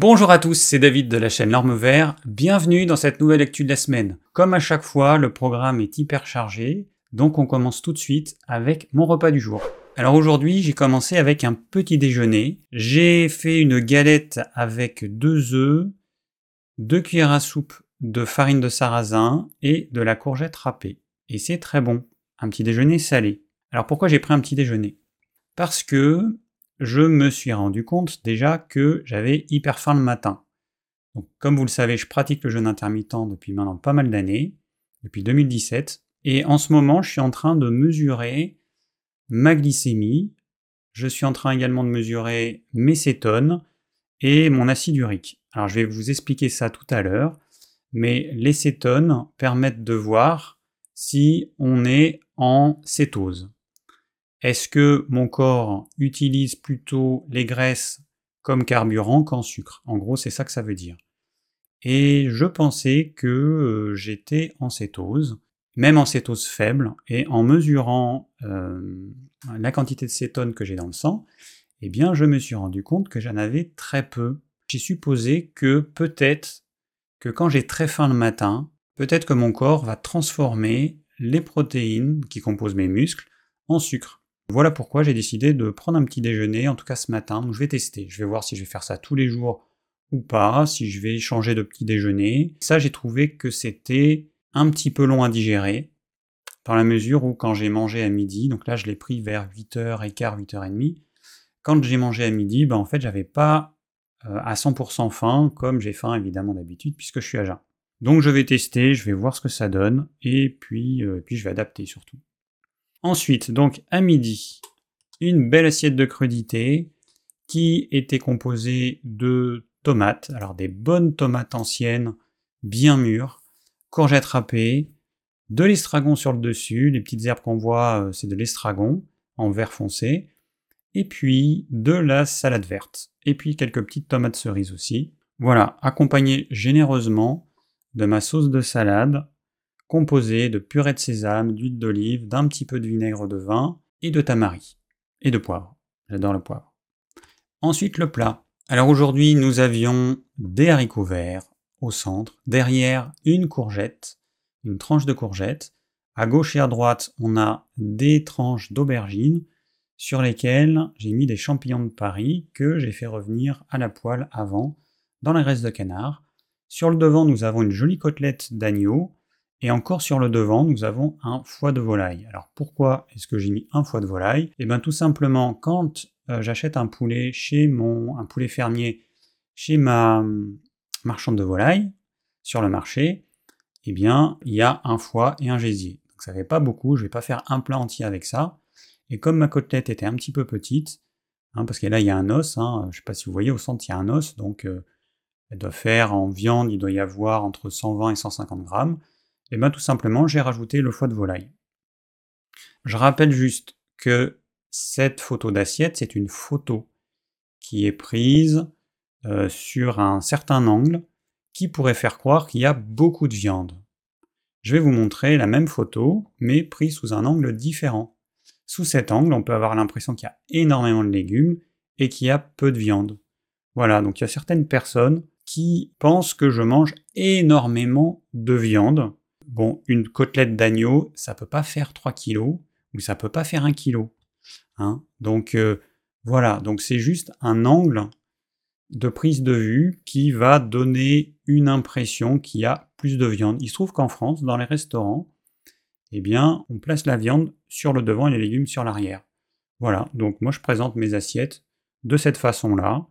Bonjour à tous, c'est David de la chaîne L'Orme Vert. Bienvenue dans cette nouvelle lecture de la semaine. Comme à chaque fois, le programme est hyper chargé, donc on commence tout de suite avec mon repas du jour. Alors aujourd'hui, j'ai commencé avec un petit déjeuner. J'ai fait une galette avec deux œufs, deux cuillères à soupe de farine de sarrasin et de la courgette râpée. Et c'est très bon. Un petit déjeuner salé. Alors pourquoi j'ai pris un petit déjeuner? Parce que je me suis rendu compte déjà que j'avais hyper faim le matin. Comme vous le savez, je pratique le jeûne intermittent depuis maintenant pas mal d'années, depuis 2017, et en ce moment, je suis en train de mesurer ma glycémie, je suis en train également de mesurer mes cétones et mon acide urique. Alors, je vais vous expliquer ça tout à l'heure, mais les cétones permettent de voir si on est en cétose. Est-ce que mon corps utilise plutôt les graisses comme carburant qu'en sucre? En gros, c'est ça que ça veut dire. Et je pensais que euh, j'étais en cétose, même en cétose faible, et en mesurant euh, la quantité de cétone que j'ai dans le sang, eh bien, je me suis rendu compte que j'en avais très peu. J'ai supposé que peut-être que quand j'ai très faim le matin, peut-être que mon corps va transformer les protéines qui composent mes muscles en sucre. Voilà pourquoi j'ai décidé de prendre un petit déjeuner, en tout cas ce matin. Donc je vais tester. Je vais voir si je vais faire ça tous les jours ou pas, si je vais changer de petit déjeuner. Ça, j'ai trouvé que c'était un petit peu long à digérer, dans la mesure où quand j'ai mangé à midi, donc là je l'ai pris vers 8h15, 8h30, quand j'ai mangé à midi, ben en fait j'avais pas euh, à 100% faim, comme j'ai faim évidemment d'habitude, puisque je suis à jeun. Donc je vais tester, je vais voir ce que ça donne, et puis, euh, puis je vais adapter surtout. Ensuite, donc à midi, une belle assiette de crudité qui était composée de tomates, alors des bonnes tomates anciennes, bien mûres, courgettes râpées, de l'estragon sur le dessus, les petites herbes qu'on voit, euh, c'est de l'estragon en vert foncé, et puis de la salade verte, et puis quelques petites tomates cerises aussi. Voilà, accompagné généreusement de ma sauce de salade composé de purée de sésame, d'huile d'olive, d'un petit peu de vinaigre de vin et de tamari. Et de poivre. J'adore le poivre. Ensuite, le plat. Alors aujourd'hui, nous avions des haricots verts au centre, derrière une courgette, une tranche de courgette. À gauche et à droite, on a des tranches d'aubergines sur lesquelles j'ai mis des champignons de Paris que j'ai fait revenir à la poêle avant dans la graisse de canard. Sur le devant, nous avons une jolie côtelette d'agneau et encore sur le devant, nous avons un foie de volaille. Alors pourquoi est-ce que j'ai mis un foie de volaille? Eh bien tout simplement, quand euh, j'achète un poulet chez mon un poulet fermier chez ma hum, marchande de volaille sur le marché, eh bien il y a un foie et un gésier. Donc ça fait pas beaucoup, je vais pas faire un plat entier avec ça. Et comme ma côtelette était un petit peu petite, hein, parce que là il y a un os, hein, je sais pas si vous voyez au centre il y a un os, donc euh, elle doit faire en viande, il doit y avoir entre 120 et 150 grammes. Et eh bien tout simplement, j'ai rajouté le foie de volaille. Je rappelle juste que cette photo d'assiette, c'est une photo qui est prise euh, sur un certain angle qui pourrait faire croire qu'il y a beaucoup de viande. Je vais vous montrer la même photo, mais prise sous un angle différent. Sous cet angle, on peut avoir l'impression qu'il y a énormément de légumes et qu'il y a peu de viande. Voilà, donc il y a certaines personnes qui pensent que je mange énormément de viande, bon, une côtelette d'agneau, ça peut pas faire 3 kilos, ou ça peut pas faire 1 kilo. Hein donc euh, voilà, donc c'est juste un angle de prise de vue qui va donner une impression qu'il y a plus de viande. Il se trouve qu'en France, dans les restaurants, eh bien, on place la viande sur le devant et les légumes sur l'arrière. Voilà, donc moi je présente mes assiettes de cette façon-là.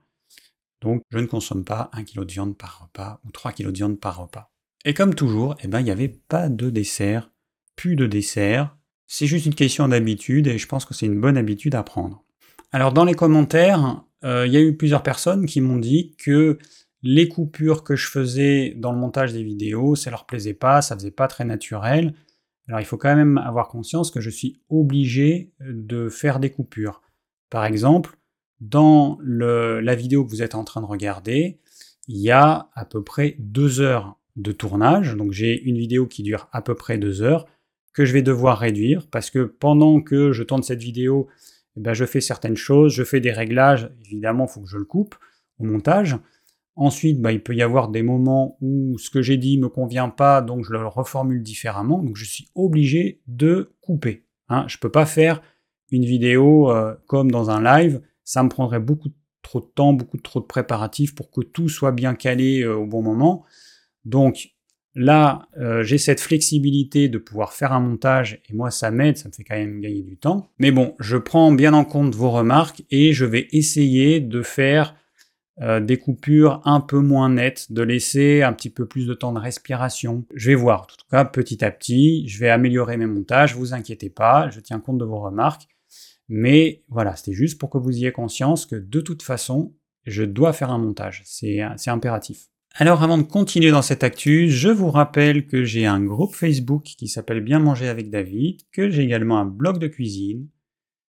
Donc je ne consomme pas 1 kg de viande par repas ou 3 kg de viande par repas. Et comme toujours, eh ben, il n'y avait pas de dessert, plus de dessert. C'est juste une question d'habitude et je pense que c'est une bonne habitude à prendre. Alors dans les commentaires, euh, il y a eu plusieurs personnes qui m'ont dit que les coupures que je faisais dans le montage des vidéos, ça leur plaisait pas, ça faisait pas très naturel. Alors il faut quand même avoir conscience que je suis obligé de faire des coupures. Par exemple, dans la vidéo que vous êtes en train de regarder, il y a à peu près deux heures de tournage. Donc j'ai une vidéo qui dure à peu près deux heures que je vais devoir réduire parce que pendant que je tourne cette vidéo, eh ben, je fais certaines choses, je fais des réglages. Évidemment, il faut que je le coupe au montage. Ensuite, bah, il peut y avoir des moments où ce que j'ai dit me convient pas, donc je le reformule différemment. Donc je suis obligé de couper. Hein. Je ne peux pas faire une vidéo euh, comme dans un live. Ça me prendrait beaucoup trop de temps, beaucoup trop de préparatifs pour que tout soit bien calé euh, au bon moment. Donc là, euh, j'ai cette flexibilité de pouvoir faire un montage et moi ça m'aide, ça me fait quand même gagner du temps. Mais bon, je prends bien en compte vos remarques et je vais essayer de faire euh, des coupures un peu moins nettes, de laisser un petit peu plus de temps de respiration. Je vais voir, en tout cas petit à petit, je vais améliorer mes montages, vous inquiétez pas, je tiens compte de vos remarques. Mais voilà, c'était juste pour que vous ayez conscience que de toute façon, je dois faire un montage, c'est impératif. Alors avant de continuer dans cette actu, je vous rappelle que j'ai un groupe Facebook qui s'appelle Bien manger avec David, que j'ai également un blog de cuisine,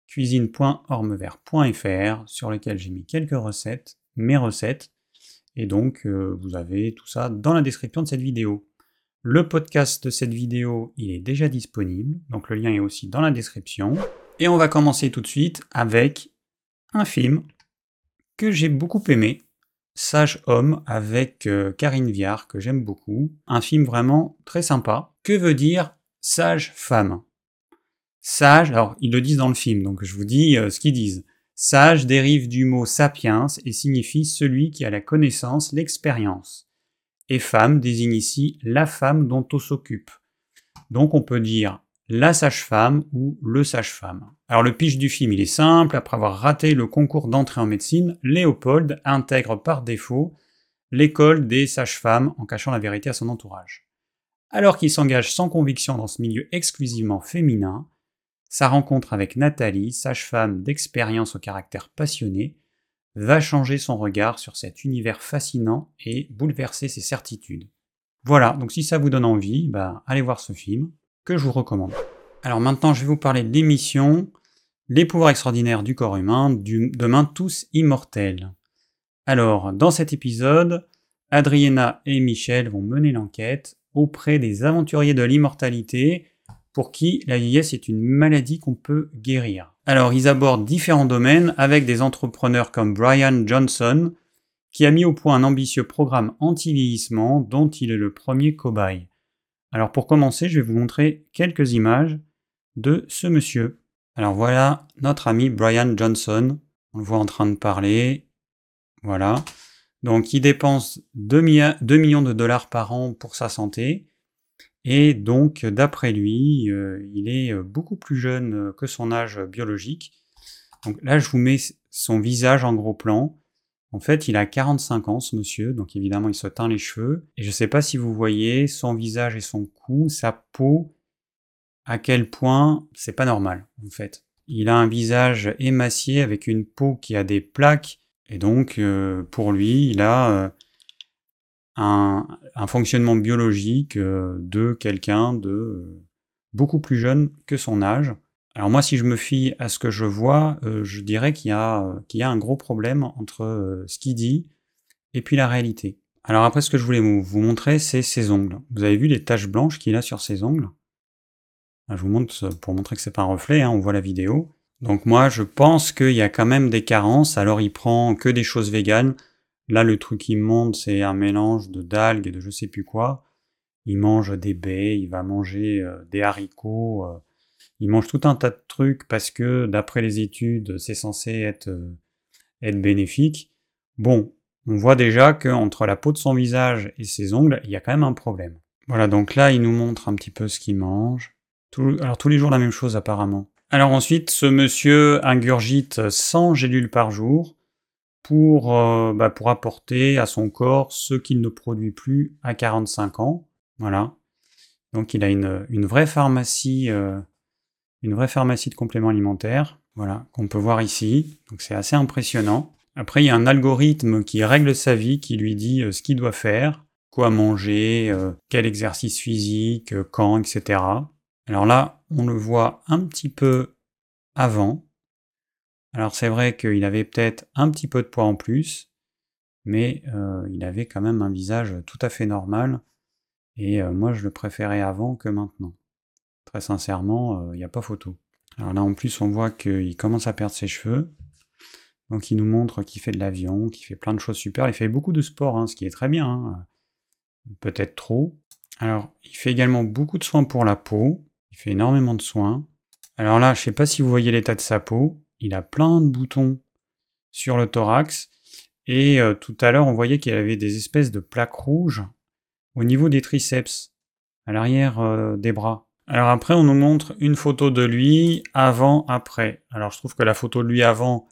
cuisine.ormevert.fr, sur lequel j'ai mis quelques recettes mes recettes. Et donc, euh, vous avez tout ça dans la description de cette vidéo. Le podcast de cette vidéo, il est déjà disponible, donc le lien est aussi dans la description. Et on va commencer tout de suite avec un film que j'ai beaucoup aimé, Sage Homme avec euh, Karine Viard, que j'aime beaucoup. Un film vraiment très sympa. Que veut dire Sage Femme Sage, alors ils le disent dans le film, donc je vous dis euh, ce qu'ils disent. Sage dérive du mot sapiens et signifie celui qui a la connaissance, l'expérience. Et femme désigne ici la femme dont on s'occupe. Donc on peut dire la sage-femme ou le sage-femme. Alors le pitch du film, il est simple. Après avoir raté le concours d'entrée en médecine, Léopold intègre par défaut l'école des sages-femmes en cachant la vérité à son entourage. Alors qu'il s'engage sans conviction dans ce milieu exclusivement féminin, sa rencontre avec Nathalie, sage-femme d'expérience au caractère passionné, va changer son regard sur cet univers fascinant et bouleverser ses certitudes. Voilà, donc si ça vous donne envie, bah, allez voir ce film, que je vous recommande. Alors maintenant, je vais vous parler de l'émission Les pouvoirs extraordinaires du corps humain, demain tous immortels. Alors, dans cet épisode, Adriana et Michel vont mener l'enquête auprès des aventuriers de l'immortalité pour qui la vieillesse est une maladie qu'on peut guérir. Alors ils abordent différents domaines avec des entrepreneurs comme Brian Johnson, qui a mis au point un ambitieux programme anti-vieillissement dont il est le premier cobaye. Alors pour commencer, je vais vous montrer quelques images de ce monsieur. Alors voilà notre ami Brian Johnson. On le voit en train de parler. Voilà. Donc il dépense 2 millions de dollars par an pour sa santé. Et donc, d'après lui, euh, il est euh, beaucoup plus jeune euh, que son âge biologique. Donc là, je vous mets son visage en gros plan. En fait, il a 45 ans, ce monsieur, donc évidemment, il se teint les cheveux. Et je ne sais pas si vous voyez son visage et son cou, sa peau, à quel point c'est pas normal, en fait. Il a un visage émacié avec une peau qui a des plaques. Et donc, pour lui, il a un, fonctionnement biologique euh, de quelqu'un de euh, beaucoup plus jeune que son âge. Alors moi, si je me fie à ce que je vois, euh, je dirais qu'il y, a, qu'il y a un gros problème entre ce qu'il dit et puis la réalité. Alors après, ce que je voulais vous montrer, c'est ses ongles. Vous avez vu les taches blanches qu'il a sur ses ongles? Je vous montre pour montrer que c'est pas un reflet, hein, on voit la vidéo. Donc moi, je pense qu'il y a quand même des carences. Alors il prend que des choses véganes. Là, le truc qui monte, c'est un mélange de d'algues et de je sais plus quoi. Il mange des baies, il va manger euh, des haricots, euh. il mange tout un tas de trucs parce que, d'après les études, c'est censé être, euh, être bénéfique. Bon, on voit déjà qu'entre la peau de son visage et ses ongles, il y a quand même un problème. Voilà, donc là, il nous montre un petit peu ce qu'il mange. alors tous les jours la même chose apparemment. Alors ensuite, ce monsieur ingurgite 100 gélules par jour pour, euh, bah, pour apporter à son corps ce qu'il ne produit plus à 45 ans. Voilà. Donc il a une, une vraie pharmacie, euh, une vraie pharmacie de compléments alimentaires, voilà, qu'on peut voir ici. Donc c'est assez impressionnant. Après, il y a un algorithme qui règle sa vie, qui lui dit euh, ce qu'il doit faire, quoi manger, quel exercice physique, quand, etc. Alors là, on le voit un petit peu avant, alors c'est vrai qu'il avait peut-être un petit peu de poids en plus, mais euh, il avait quand même un visage tout à fait normal, et euh, moi je le préférais avant que maintenant. Très sincèrement, il euh, n'y a pas photo. Alors là en plus on voit qu'il commence à perdre ses cheveux. Donc il nous montre qu'il fait de l'avion, qu'il fait plein de choses super. Il fait beaucoup de sport, hein, ce qui est très bien. Hein. Peut-être trop. Alors, il fait également beaucoup de soins pour la peau. Il fait énormément de soins. Alors là, je ne sais pas si vous voyez l'état de sa peau. Il a plein de boutons sur le thorax. Et euh, tout à l'heure, on voyait qu'il avait des espèces de plaques rouges au niveau des triceps, à l'arrière euh, des bras. Alors après, on nous montre une photo de lui avant, après. Alors je trouve que la photo de lui avant,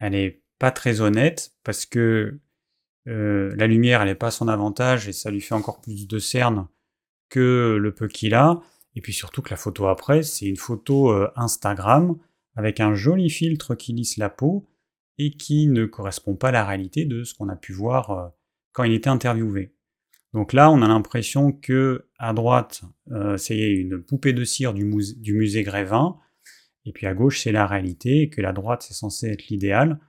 elle n'est pas très honnête parce que euh, la lumière, elle n'est pas à son avantage et ça lui fait encore plus de cernes que le peu qu'il a. Et puis surtout que la photo après, c'est une photo euh, Instagram avec un joli filtre qui lisse la peau et qui ne correspond pas à la réalité de ce qu'on a pu voir euh, quand il était interviewé. Donc là, on a l'impression que à droite, euh, c'est une poupée de cire du, musée, Grévin, et puis à gauche, c'est la réalité, et que la droite, c'est censé être l'idéal.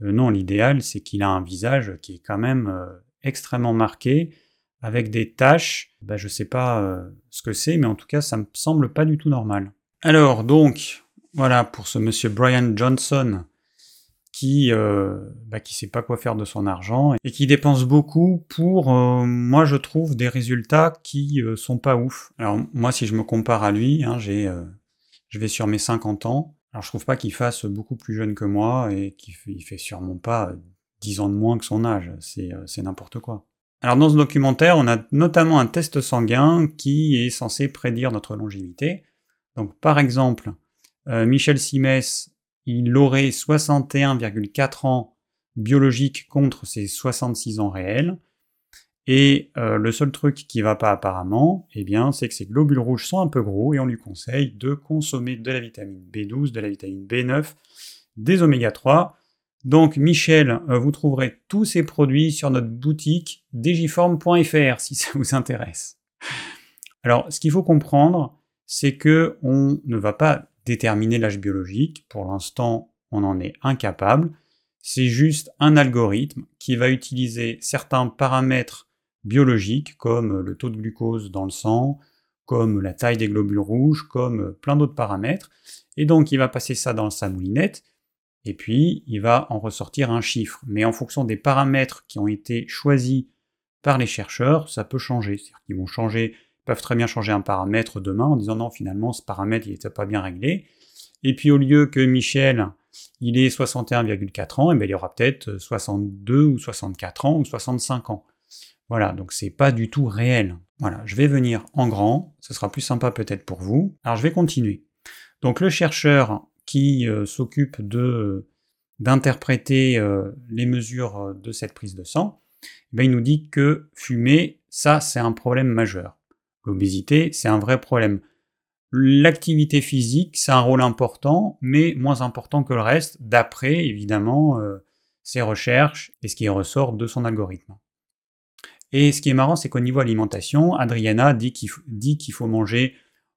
non, l'idéal, c'est qu'il a un visage qui est quand même extrêmement marqué, avec des taches. Bah, je ne sais pas euh, ce que c'est, mais en tout cas, ça me semble pas du tout normal. Alors, donc, voilà, pour ce monsieur Brian Johnson, qui euh, bah, qui sait pas quoi faire de son argent et qui dépense beaucoup pour, euh, moi je trouve, des résultats qui euh, sont pas ouf. Alors moi, si je me compare à lui, hein, j'ai, je vais sur mes 50 ans. Alors je trouve pas qu'il fasse beaucoup plus jeune que moi et qu'il fait, fait sûrement pas 10 ans de moins que son âge. C'est, c'est n'importe quoi. Alors dans ce documentaire, on a notamment un test sanguin qui est censé prédire notre longévité. Donc par exemple, euh, Michel Simès, il aurait 61,4 ans biologiques contre ses 66 ans réels. Et euh, le seul truc qui va pas apparemment, eh bien, c'est que ses globules rouges sont un peu gros et on lui conseille de consommer de la vitamine B12, de la vitamine B9, des oméga 3 donc Michel, euh, vous trouverez tous ces produits sur notre boutique digiform.fr si ça vous intéresse. Alors, ce qu'il faut comprendre, c'est que on ne va pas déterminer l'âge biologique. Pour l'instant, on en est incapable. C'est juste un algorithme qui va utiliser certains paramètres biologiques comme le taux de glucose dans le sang, comme la taille des globules rouges, comme plein d'autres paramètres. Et donc, il va passer ça dans sa moulinette et puis il va en ressortir un chiffre. Mais en fonction des paramètres qui ont été choisis par les chercheurs, ça peut changer. C'est-à-dire qu'ils vont changer, peuvent très bien changer un paramètre demain en disant non, finalement, ce paramètre, il n'était pas bien réglé. Et puis au lieu que Michel, il ait 61,4 ans, et eh bien, il aura peut-être 62 ou 64 ans ou 65 ans. Voilà, donc c'est pas du tout réel. Voilà, je vais venir en grand, ce sera plus sympa peut-être pour vous. Alors je vais continuer. Donc le chercheur qui euh, s'occupe de d'interpréter euh, les mesures euh, de cette prise de sang, eh ben, il nous dit que fumer, ça c'est un problème majeur. L'obésité, c'est un vrai problème. L'activité physique, c'est un rôle important, mais moins important que le reste, d'après évidemment ses recherches et ce qui ressort de son algorithme. Et ce qui est marrant, c'est qu'au niveau alimentation, Adriana dit qu'il faut manger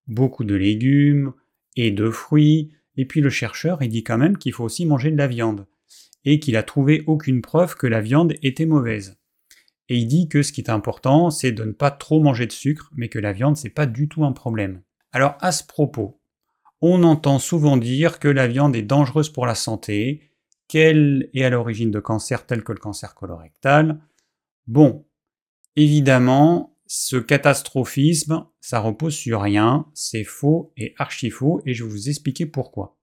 beaucoup de légumes et de fruits, et puis le chercheur, il dit quand même qu'il faut aussi manger de la viande, et qu'il a trouvé aucune preuve que la viande était mauvaise. Et il dit que ce qui est important, c'est de ne pas trop manger de sucre, mais que la viande, c'est pas du tout un problème. Alors à ce propos, on entend souvent dire que la viande est dangereuse pour la santé, qu'elle est à l'origine de cancers tels que le cancer colorectal. Bon, évidemment, ce catastrophisme, ça repose sur rien, c'est faux et archi faux, et je vais vous expliquer pourquoi.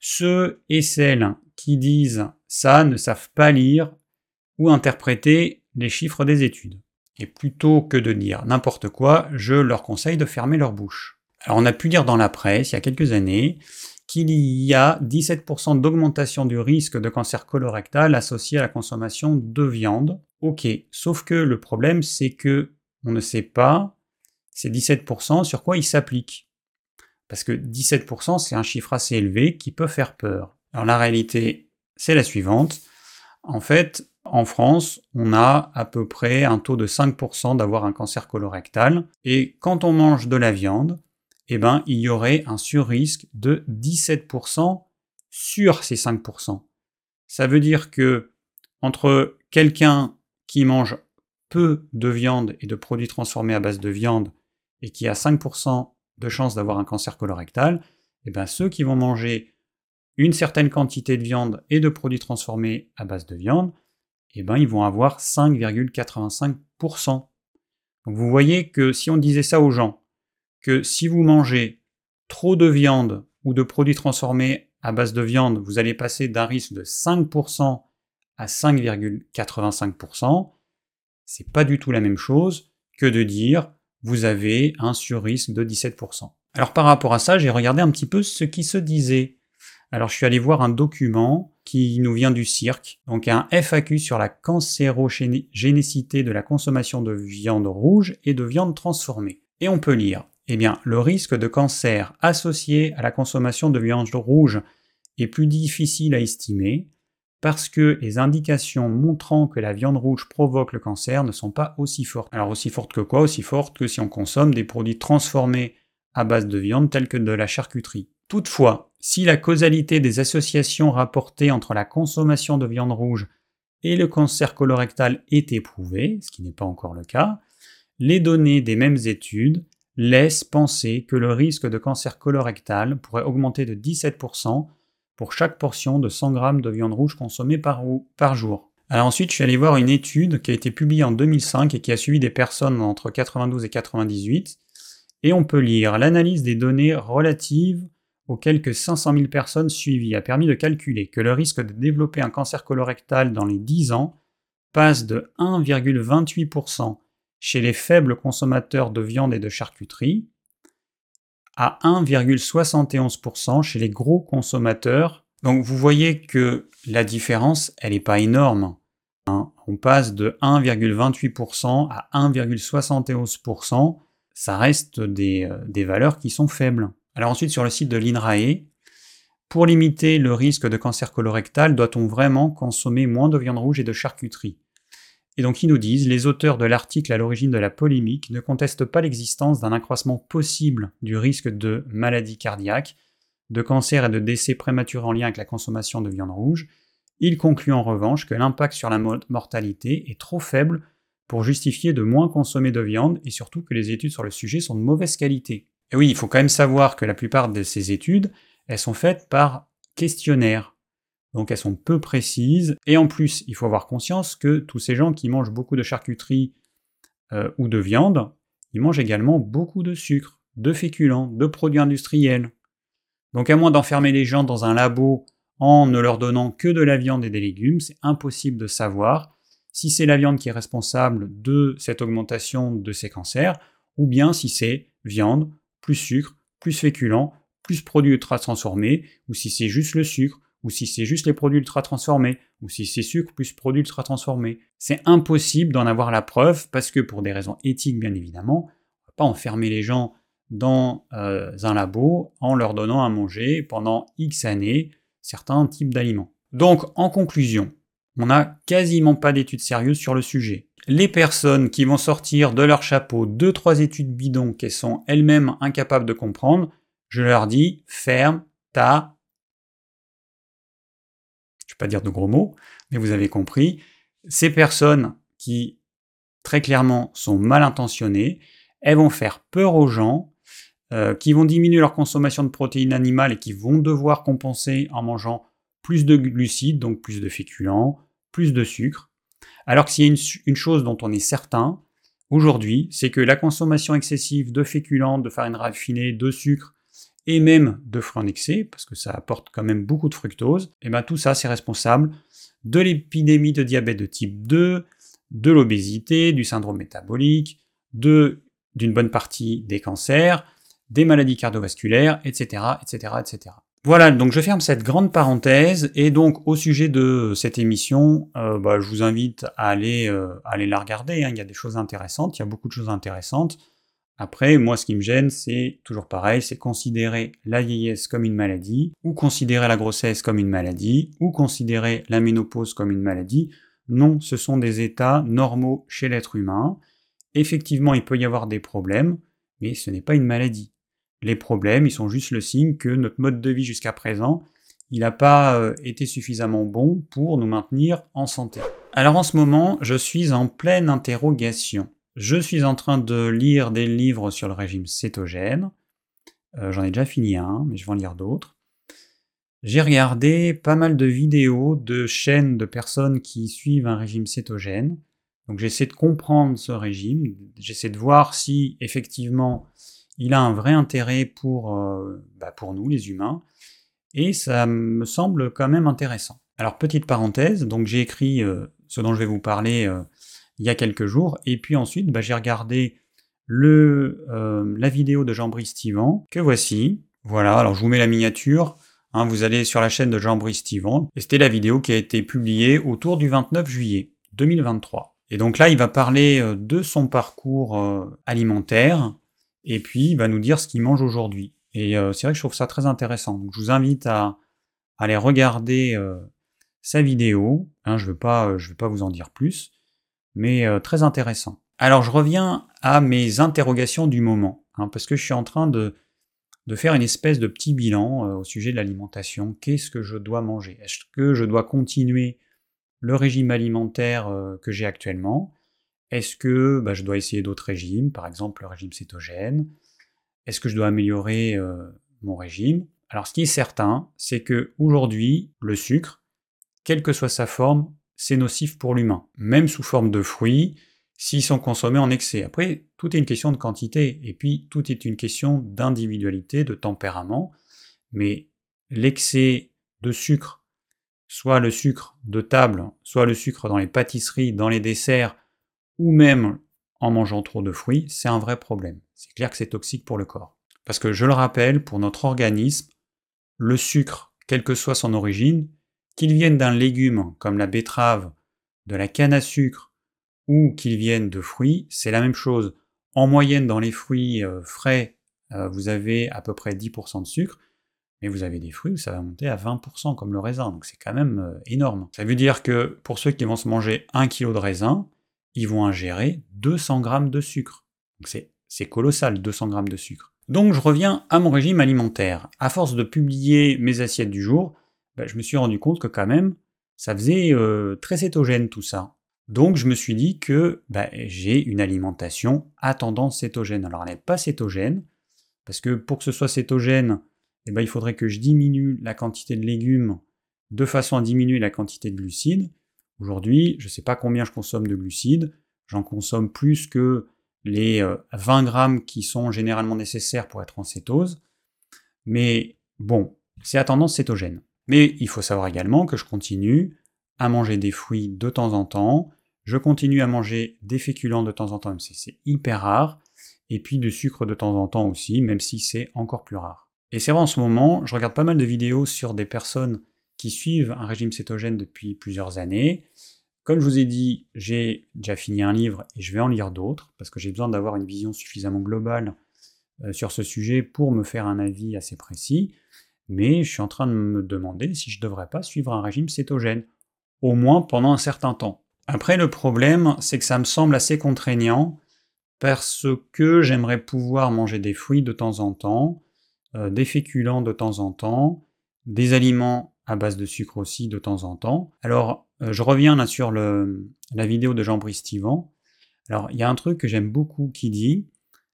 Ceux et celles qui disent ça ne savent pas lire ou interpréter les chiffres des études. Et plutôt que de dire n'importe quoi, je leur conseille de fermer leur bouche. Alors on a pu lire dans la presse il y a quelques années qu'il y a 17% d'augmentation du risque de cancer colorectal associé à la consommation de viande. Ok, sauf que le problème c'est que on ne sait pas ces 17% sur quoi ils s'appliquent. Parce que 17% c'est un chiffre assez élevé qui peut faire peur. Alors la réalité, c'est la suivante. En fait, en France, on a à peu près un taux de 5% d'avoir un cancer colorectal. Et quand on mange de la viande, eh ben, il y aurait un surrisque de 17% sur ces 5%. Ça veut dire que entre quelqu'un qui mange peu de viande et de produits transformés à base de viande et qui a 5% de chance d'avoir un cancer colorectal, eh bien ceux qui vont manger une certaine quantité de viande et de produits transformés à base de viande, eh ben, ils vont avoir 5,85%. Donc vous voyez que si on disait ça aux gens, que si vous mangez trop de viande ou de produits transformés à base de viande, vous allez passer d'un risque de 5% à 5,85%, c'est pas du tout la même chose que de dire vous avez un surrisque de 17%. Alors par rapport à ça, j'ai regardé un petit peu ce qui se disait. Alors je suis allé voir un document qui nous vient du cirque, donc un FAQ sur la cancérogénicité de la consommation de viande rouge et de viande transformée. Et on peut lire, eh bien, le risque de cancer associé à la consommation de viande rouge est plus difficile à estimer parce que les indications montrant que la viande rouge provoque le cancer ne sont pas aussi fortes. Alors aussi fortes que quoi? Aussi fortes que si on consomme des produits transformés à base de viande tels que de la charcuterie. Toutefois, si la causalité des associations rapportées entre la consommation de viande rouge et le cancer colorectal est éprouvée, ce qui n'est pas encore le cas, les données des mêmes études laissent penser que le risque de cancer colorectal pourrait augmenter de 17% pour chaque portion de 100 g de viande rouge consommée par, par jour. Alors ensuite, je suis allé voir une étude qui a été publiée en 2005 et qui a suivi des personnes entre 92 et 98, et on peut lire l'analyse des données relatives aux quelques 500 000 personnes suivies a permis de calculer que le risque de développer un cancer colorectal dans les 10 ans passe de 1,28% chez les faibles consommateurs de viande et de charcuterie à 1,71% chez les gros consommateurs. Donc vous voyez que la différence, elle n'est pas énorme. Hein. On passe de 1,28% à 1,71%. Ça reste euh, des valeurs qui sont faibles. Alors ensuite, sur le site de l'INRAE, pour limiter le risque de cancer colorectal, doit-on vraiment consommer moins de viande rouge et de charcuterie? Et donc ils nous disent, les auteurs de l'article à l'origine de la polémique ne contestent pas l'existence d'un accroissement possible du risque de maladie cardiaque, de cancer et de décès prématurés en lien avec la consommation de viande rouge. Ils concluent en revanche que l'impact sur la mortalité est trop faible pour justifier de moins consommer de viande et surtout que les études sur le sujet sont de mauvaise qualité. Et oui, il faut quand même savoir que la plupart de ces études, elles sont faites par questionnaire. Donc elles sont peu précises. Et en plus, il faut avoir conscience que tous ces gens qui mangent beaucoup de charcuterie euh, ou de viande, ils mangent également beaucoup de sucre, de féculents, de produits industriels. Donc à moins d'enfermer les gens dans un labo en ne leur donnant que de la viande et des légumes, c'est impossible de savoir si c'est la viande qui est responsable de cette augmentation de ces cancers, ou bien si c'est viande, plus sucre, plus féculent, plus produits ultra transformés, ou si c'est juste le sucre, ou si c'est juste les produits ultra transformés, ou si c'est sucre plus produits ultra transformés. C'est impossible d'en avoir la preuve parce que pour des raisons éthiques bien évidemment, on ne va pas enfermer les gens dans euh, un labo en leur donnant à manger pendant X années certains types d'aliments. Donc en conclusion, on n'a quasiment pas d'études sérieuses sur le sujet les personnes qui vont sortir de leur chapeau deux, trois études bidons qu'elles sont elles-mêmes incapables de comprendre, je leur dis ferme ta. Je ne vais pas dire de gros mots, mais vous avez compris. Ces personnes qui, très clairement, sont mal intentionnées, elles vont faire peur aux gens, euh, qui vont diminuer leur consommation de protéines animales et qui vont devoir compenser en mangeant plus de glucides, donc plus de féculents, plus de sucre. Alors que s'il y a une, chose dont on est certain aujourd'hui, c'est que la consommation excessive de féculents, de farine raffinée, de sucre et même de fruits en excès, parce que ça apporte quand même beaucoup de fructose, et eh bien tout ça c'est responsable de l'épidémie de diabète de type 2, de l'obésité, du syndrome métabolique, d'une bonne partie des cancers, des maladies cardiovasculaires, etc., etc., etc. Voilà, donc je ferme cette grande parenthèse et donc au sujet de cette émission, euh, bah, je vous invite à aller, euh, la regarder. Hein. Il y a des choses intéressantes, il y a beaucoup de choses intéressantes. Après, moi, ce qui me gêne, c'est toujours pareil, c'est considérer la vieillesse comme une maladie, ou considérer la grossesse comme une maladie, ou considérer la ménopause comme une maladie. Non, ce sont des états normaux chez l'être humain. Effectivement, il peut y avoir des problèmes, mais ce n'est pas une maladie. Les problèmes, ils sont juste le signe que notre mode de vie jusqu'à présent, il n'a pas euh, été suffisamment bon pour nous maintenir en santé. Alors en ce moment, je suis en pleine interrogation. Je suis en train de lire des livres sur le régime cétogène. Euh, j'en ai déjà fini un, mais je vais en lire d'autres. j'ai regardé pas mal de vidéos de chaînes de personnes qui suivent un régime cétogène. Donc j'essaie de comprendre ce régime, j'essaie de voir si effectivement il a un vrai intérêt pour, euh, bah, pour nous les humains, et ça me semble quand même intéressant. Alors petite parenthèse, donc j'ai écrit euh, ce dont je vais vous parler euh, il y a quelques jours, et puis ensuite bah, j'ai regardé la vidéo de Jean-Brice Stivan, que voici. Voilà, alors je vous mets la miniature. Hein, vous allez sur la chaîne de Jean-Brice Stivan, et c'était la vidéo qui a été publiée autour du 29 juillet 2023. Et donc là, il va parler de son parcours alimentaire, et puis il va nous dire ce qu'il mange aujourd'hui. Et euh, c'est vrai que je trouve ça très intéressant. Donc je vous invite à, aller regarder sa vidéo. Hein, je ne je vais pas vous en dire plus, mais très intéressant. Alors je reviens à mes interrogations du moment, hein, parce que je suis en train de faire une espèce de petit bilan euh, au sujet de l'alimentation. Qu'est-ce que je dois manger? Est-ce que je dois continuer le régime alimentaire euh, que j'ai actuellement? Est-ce que bah, je dois essayer d'autres régimes, par exemple le régime cétogène? Est-ce que je dois améliorer euh, mon régime? Alors ce qui est certain, c'est que aujourd'hui, le sucre, quelle que soit sa forme, c'est nocif pour l'humain. Même sous forme de fruits, s'ils sont consommés en excès. Après, tout est une question de quantité, et puis tout est une question d'individualité, de tempérament, mais l'excès de sucre, soit le sucre de table, soit le sucre dans les pâtisseries, dans les desserts, ou même en mangeant trop de fruits, c'est un vrai problème. C'est clair que c'est toxique pour le corps. Parce que je le rappelle, pour notre organisme, le sucre, quelle que soit son origine, qu'il vienne d'un légume comme la betterave, de la canne à sucre, ou qu'ils viennent de fruits, c'est la même chose. En moyenne, dans les fruits euh, frais, euh, vous avez à peu près 10% de sucre, mais vous avez des fruits où ça va monter à 20% comme le raisin, donc c'est quand même euh, énorme. Ça veut dire que pour ceux qui vont se manger 1 kg de raisin, ils vont ingérer 200 g de sucre. C'est colossal, 200 g de sucre. Donc je reviens à mon régime alimentaire. À force de publier mes assiettes du jour, bah, je me suis rendu compte que quand même, ça faisait très cétogène tout ça. Donc je me suis dit que bah, j'ai une alimentation à tendance cétogène. Alors elle n'est pas cétogène, parce que pour que ce soit cétogène, eh ben, il faudrait que je diminue la quantité de légumes de façon à diminuer la quantité de glucides. Aujourd'hui, je ne sais pas combien je consomme de glucides, j'en consomme plus que les 20 euh, grammes qui sont généralement nécessaires pour être en cétose. Mais bon, c'est à tendance cétogène. Mais il faut savoir également que je continue à manger des fruits de temps en temps, je continue à manger des féculents de temps en temps, même si c'est hyper rare, et puis du sucre de temps en temps aussi, même si c'est encore plus rare. Et c'est vrai en ce moment, je regarde pas mal de vidéos sur des personnes suivent un régime cétogène depuis plusieurs années. Comme je vous ai dit, j'ai déjà fini un livre et je vais en lire d'autres, parce que j'ai besoin d'avoir une vision suffisamment globale euh, sur ce sujet pour me faire un avis assez précis. Mais je suis en train de me demander si je ne devrais pas suivre un régime cétogène, au moins pendant un certain temps. Après, le problème, c'est que ça me semble assez contraignant parce que j'aimerais pouvoir manger des fruits de temps en temps, euh, des féculents de temps en temps, des aliments à base de sucre aussi de temps en temps. Alors, euh, je reviens là sur le, la vidéo de Jean-Brice Stivan. Alors, il y a un truc que j'aime beaucoup qui dit,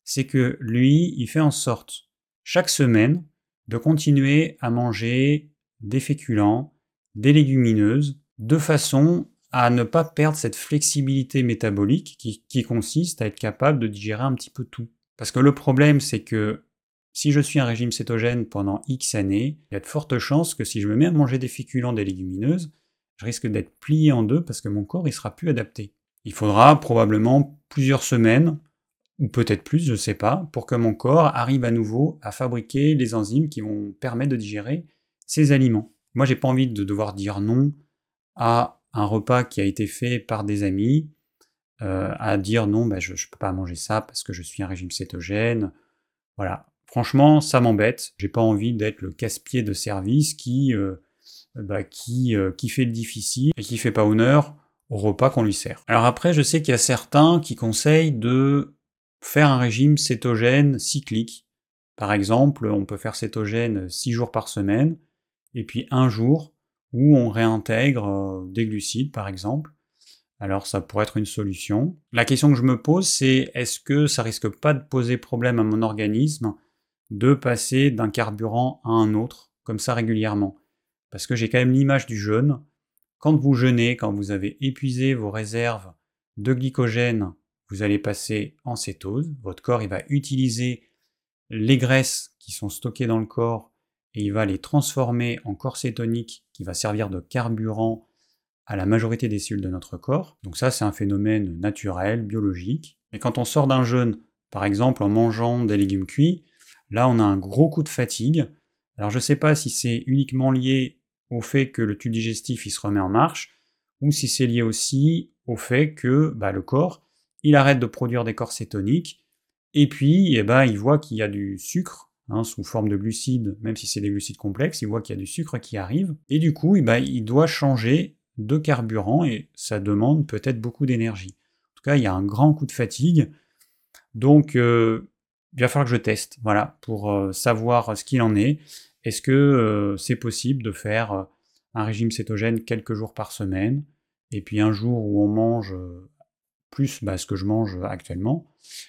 c'est que lui, il fait en sorte, chaque semaine, de continuer à manger des féculents, des légumineuses, de façon à ne pas perdre cette flexibilité métabolique qui, consiste à être capable de digérer un petit peu tout. Parce que le problème, c'est que si je suis un régime cétogène pendant X années, il y a de fortes chances que si je me mets à manger des féculents, des légumineuses, je risque d'être plié en deux parce que mon corps il sera plus adapté. Il faudra probablement plusieurs semaines, ou peut-être plus, je ne sais pas, pour que mon corps arrive à nouveau à fabriquer les enzymes qui vont permettre de digérer ces aliments. Moi, j'ai pas envie de devoir dire non à un repas qui a été fait par des amis, euh, à dire non, bah, je ne peux pas manger ça parce que je suis un régime cétogène. Voilà. Franchement, ça m'embête. J'ai pas envie d'être le casse-pied de service qui, euh, bah, qui, euh, qui fait le difficile et qui fait pas honneur au repas qu'on lui sert. Alors après, je sais qu'il y a certains qui conseillent de faire un régime cétogène cyclique. Par exemple, on peut faire cétogène 6 jours par semaine, et puis un jour, où on réintègre euh, des glucides par exemple. Alors ça pourrait être une solution. La question que je me pose c'est est-ce que ça risque pas de poser problème à mon organisme de passer d'un carburant à un autre comme ça régulièrement parce que j'ai quand même l'image du jeûne. Quand vous jeûnez, quand vous avez épuisé vos réserves de glycogène, vous allez passer en cétose. Votre corps il va utiliser les graisses qui sont stockées dans le corps et il va les transformer en corps cétonique qui va servir de carburant à la majorité des cellules de notre corps. Donc ça, c'est un phénomène naturel, biologique. Et quand on sort d'un jeûne, par exemple en mangeant des légumes cuits, là on a un gros coup de fatigue. Alors je ne sais pas si c'est uniquement lié au fait que le tube digestif il se remet en marche, ou si c'est lié aussi au fait que bah, le corps il arrête de produire des corps cétoniques, et puis eh ben, il voit qu'il y a du sucre hein, sous forme de glucides, même si c'est des glucides complexes, il voit qu'il y a du sucre qui arrive, et du coup eh ben, il doit changer de carburant et ça demande peut-être beaucoup d'énergie. En tout cas, il y a un grand coup de fatigue. Donc, euh, il va falloir que je teste, voilà, pour euh, savoir ce qu'il en est. Est-ce que euh, c'est possible de faire un régime cétogène quelques jours par semaine, et puis un jour où on mange plus bah, ce que je mange actuellement?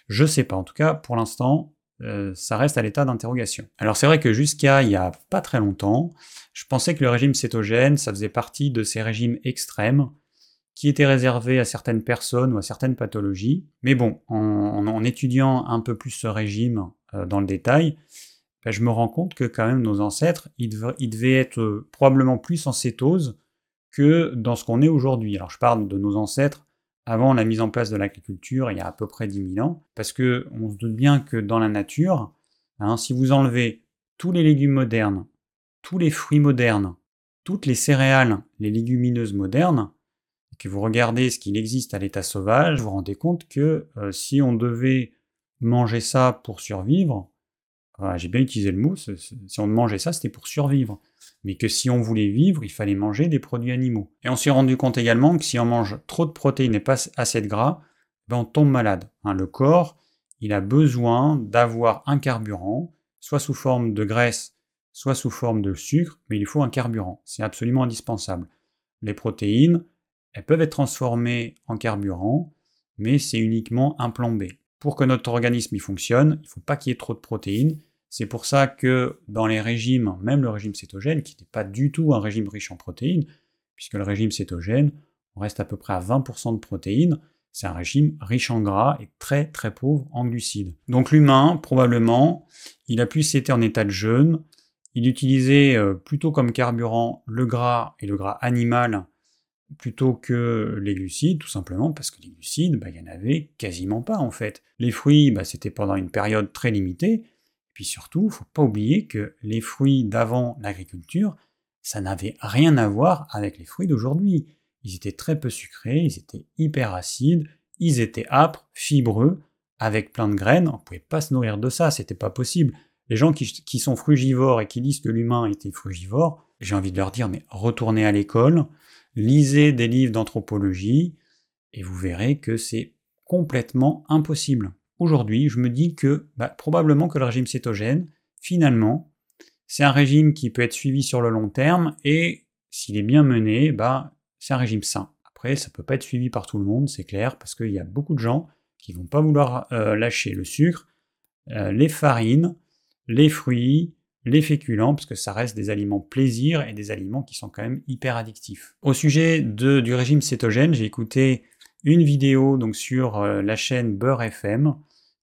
Je sais pas. En tout cas, pour l'instant, euh, ça reste à l'état d'interrogation. Alors c'est vrai que jusqu'à il y a pas très longtemps, je pensais que le régime cétogène, ça faisait partie de ces régimes extrêmes qui étaient réservés à certaines personnes ou à certaines pathologies. Mais bon, en, étudiant un peu plus ce régime euh, dans le détail, ben, je me rends compte que quand même nos ancêtres, ils devaient être euh, probablement plus en cétose que dans ce qu'on est aujourd'hui. Alors je parle de nos ancêtres avant la mise en place de l'agriculture, il y a à peu près 10 000 ans, parce que on se doute bien que dans la nature, hein, si vous enlevez tous les légumes modernes, tous les fruits modernes, toutes les céréales, les légumineuses modernes, que vous regardez ce qu'il existe à l'état sauvage, vous vous rendez compte que euh, si on devait manger ça pour survivre, j'ai bien utilisé le mot, si on mangeait ça, c'était pour survivre. Mais que si on voulait vivre, il fallait manger des produits animaux. Et on s'est rendu compte également que si on mange trop de protéines et pas assez de gras, ben on tombe malade. Hein, le corps, il a besoin d'avoir un carburant, soit sous forme de graisse, soit sous forme de sucre, mais il faut un carburant. C'est absolument indispensable. Les protéines, elles peuvent être transformées en carburant, mais c'est uniquement un plan B pour que notre organisme y fonctionne, il ne faut pas qu'il y ait trop de protéines. C'est pour ça que dans les régimes, même le régime cétogène, qui n'est pas du tout un régime riche en protéines, puisque le régime cétogène, on reste à peu près à 20% de protéines, c'est un régime riche en gras et très très pauvre en glucides. Donc l'humain, probablement, il a plus été en état de jeûne, il utilisait euh, plutôt comme carburant le gras et le gras animal plutôt que les glucides, tout simplement parce que les glucides, bah, il n'y en avait quasiment pas en fait. Les fruits, bah, c'était pendant une période très limitée, puis surtout, il faut pas oublier que les fruits d'avant l'agriculture, ça n'avait rien à voir avec les fruits d'aujourd'hui. Ils étaient très peu sucrés, ils étaient hyper acides, ils étaient âpres, fibreux, avec plein de graines, on ne pouvait pas se nourrir de ça, c'était pas possible. Les gens qui sont frugivores et qui disent que l'humain était frugivore, j'ai envie de leur dire, mais retournez à l'école, lisez des livres d'anthropologie, et vous verrez que c'est complètement impossible. Aujourd'hui, je me dis que bah, probablement que le régime cétogène, finalement, c'est un régime qui peut être suivi sur le long terme, et s'il est bien mené, bah, c'est un régime sain. Après, ça ne peut pas être suivi par tout le monde, c'est clair, parce qu'il y a beaucoup de gens qui vont pas vouloir euh, lâcher le sucre, euh, les farines, les fruits, les féculents, parce que ça reste des aliments plaisir et des aliments qui sont quand même hyper addictifs. Au sujet de, du régime cétogène, j'ai écouté une vidéo donc sur euh, la chaîne Beurre FM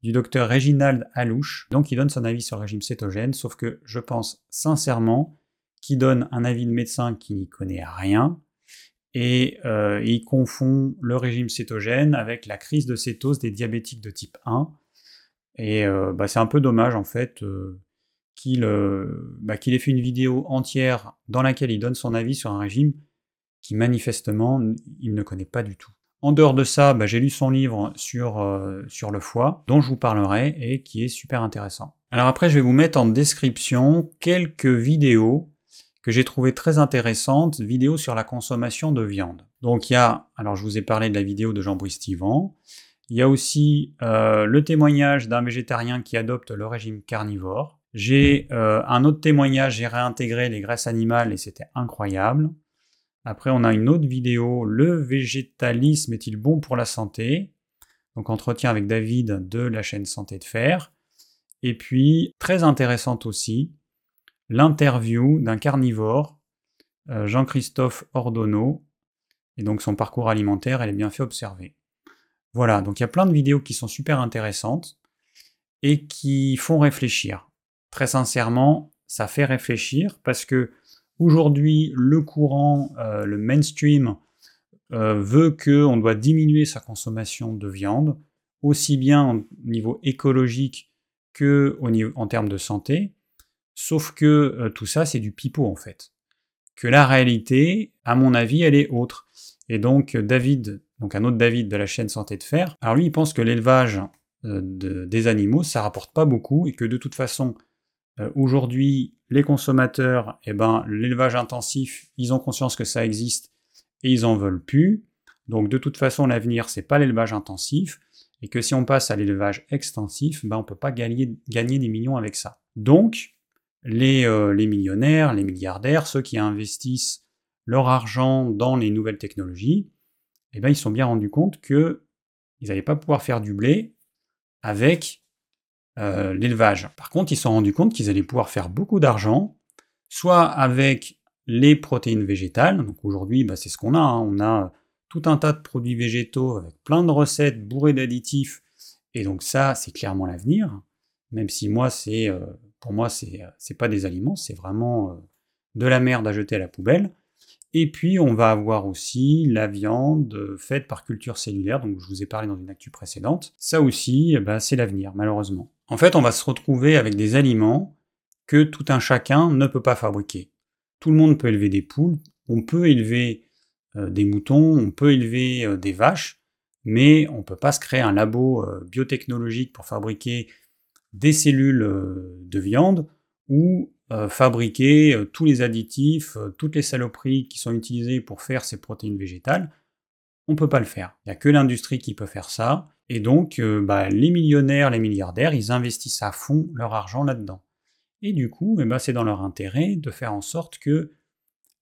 du docteur Réginald Alouche, donc il donne son avis sur le régime cétogène, sauf que je pense sincèrement qu'il donne un avis de médecin qui n'y connaît rien, et euh, il confond le régime cétogène avec la crise de cétose des diabétiques de type 1, et euh, bah, c'est un peu dommage en fait bah, qu'il ait fait une vidéo entière dans laquelle il donne son avis sur un régime qui manifestement il ne connaît pas du tout. En dehors de ça, bah, j'ai lu son livre sur, euh, sur le foie, dont je vous parlerai et qui est super intéressant. Alors après, je vais vous mettre en description quelques vidéos que j'ai trouvées très intéressantes, vidéos sur la consommation de viande. Donc il y a, alors je vous ai parlé de la vidéo de Jean-Brice Tivan, il y a aussi euh, le témoignage d'un végétarien qui adopte le régime carnivore, j'ai euh, un autre témoignage, j'ai réintégré les graisses animales et c'était incroyable. Après, on a une autre vidéo, le végétalisme est-il bon pour la santé? Donc entretien avec David de la chaîne Santé de Fer. Et puis, très intéressante aussi, l'interview d'un carnivore euh, Jean-Christophe Ordonneau. Et donc son parcours alimentaire, elle est bien fait observer. Voilà, donc il y a plein de vidéos qui sont super intéressantes et qui font réfléchir. Très sincèrement, ça fait réfléchir parce que aujourd'hui, le courant, euh, le mainstream, euh, veut qu'on doit diminuer sa consommation de viande, aussi bien au niveau écologique que au niveau, en termes de santé. Sauf que euh, tout ça, c'est du pipeau en fait. Que la réalité, à mon avis, elle est autre. Et donc David, donc un autre David de la chaîne Santé de Fer, alors lui il pense que l'élevage euh, des animaux, ça rapporte pas beaucoup et que de toute façon, aujourd'hui, les consommateurs, eh ben, l'élevage intensif, ils ont conscience que ça existe et ils en veulent plus. Donc de toute façon, l'avenir, c'est pas l'élevage intensif, et que si on passe à l'élevage extensif, ben, on ne peut pas gagner, des millions avec ça. Donc, les, euh, les, millionnaires, les milliardaires, ceux qui investissent leur argent dans les nouvelles technologies, eh ben, ils se sont bien rendus compte qu'ils n'allaient pas pouvoir faire du blé avec euh, l'élevage. Par contre, ils se sont rendus compte qu'ils allaient pouvoir faire beaucoup d'argent, soit avec les protéines végétales. Donc aujourd'hui, bah, c'est ce qu'on a. Hein. On a tout un tas de produits végétaux avec plein de recettes bourrées d'additifs. Et donc ça, c'est clairement l'avenir. Même si moi, c'est, euh, pour moi, c'est, c'est pas des aliments, c'est vraiment euh, de la merde à jeter à la poubelle. Et puis, on va avoir aussi la viande faite par culture cellulaire, donc je vous ai parlé dans une actu précédente. Ça aussi, bah, c'est l'avenir, malheureusement. En fait, on va se retrouver avec des aliments que tout un chacun ne peut pas fabriquer. Tout le monde peut élever des poules, on peut élever euh, des moutons, on peut élever euh, des vaches, mais on ne peut pas se créer un labo euh, biotechnologique pour fabriquer des cellules de viande ou fabriquer tous les additifs, toutes les saloperies qui sont utilisées pour faire ces protéines végétales. On ne peut pas le faire. Il n'y a que l'industrie qui peut faire ça. Et donc, bah, les millionnaires, les milliardaires, ils investissent à fond leur argent là-dedans. Et du coup, eh ben, c'est dans leur intérêt de faire en sorte que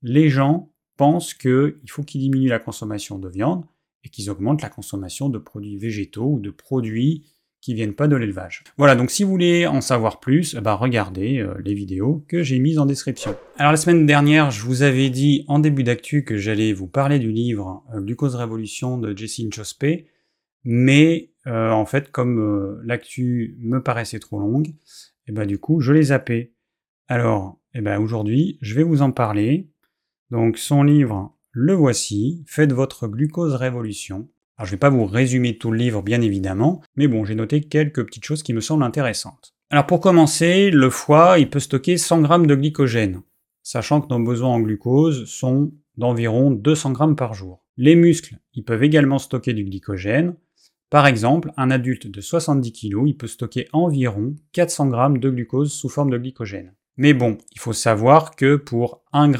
les gens pensent qu'il faut qu'ils diminuent la consommation de viande et qu'ils augmentent la consommation de produits végétaux ou de produits qui viennent pas de l'élevage. Voilà, donc si vous voulez en savoir plus, eh ben, regardez euh, les vidéos que j'ai mises en description. Alors la semaine dernière, je vous avais dit en début d'actu que j'allais vous parler du livre euh, Glucose Révolution de Jessie Chospé, mais euh, en fait, comme l'actu me paraissait trop longue, et bah du coup, je l'ai zappé. Alors, et ben aujourd'hui, je vais vous en parler. Donc son livre, le voici, Faites votre glucose révolution. Alors je vais pas vous résumer tout le livre bien évidemment, mais bon, j'ai noté quelques petites choses qui me semblent intéressantes. Alors pour commencer, le foie, il peut stocker 100 grammes de glycogène, sachant que nos besoins en glucose sont d'environ 200 grammes par jour. Les muscles, ils peuvent également stocker du glycogène, par exemple, un adulte de 70 kg, il peut stocker environ 400 g de glucose sous forme de glycogène. Mais bon, il faut savoir que pour 1 g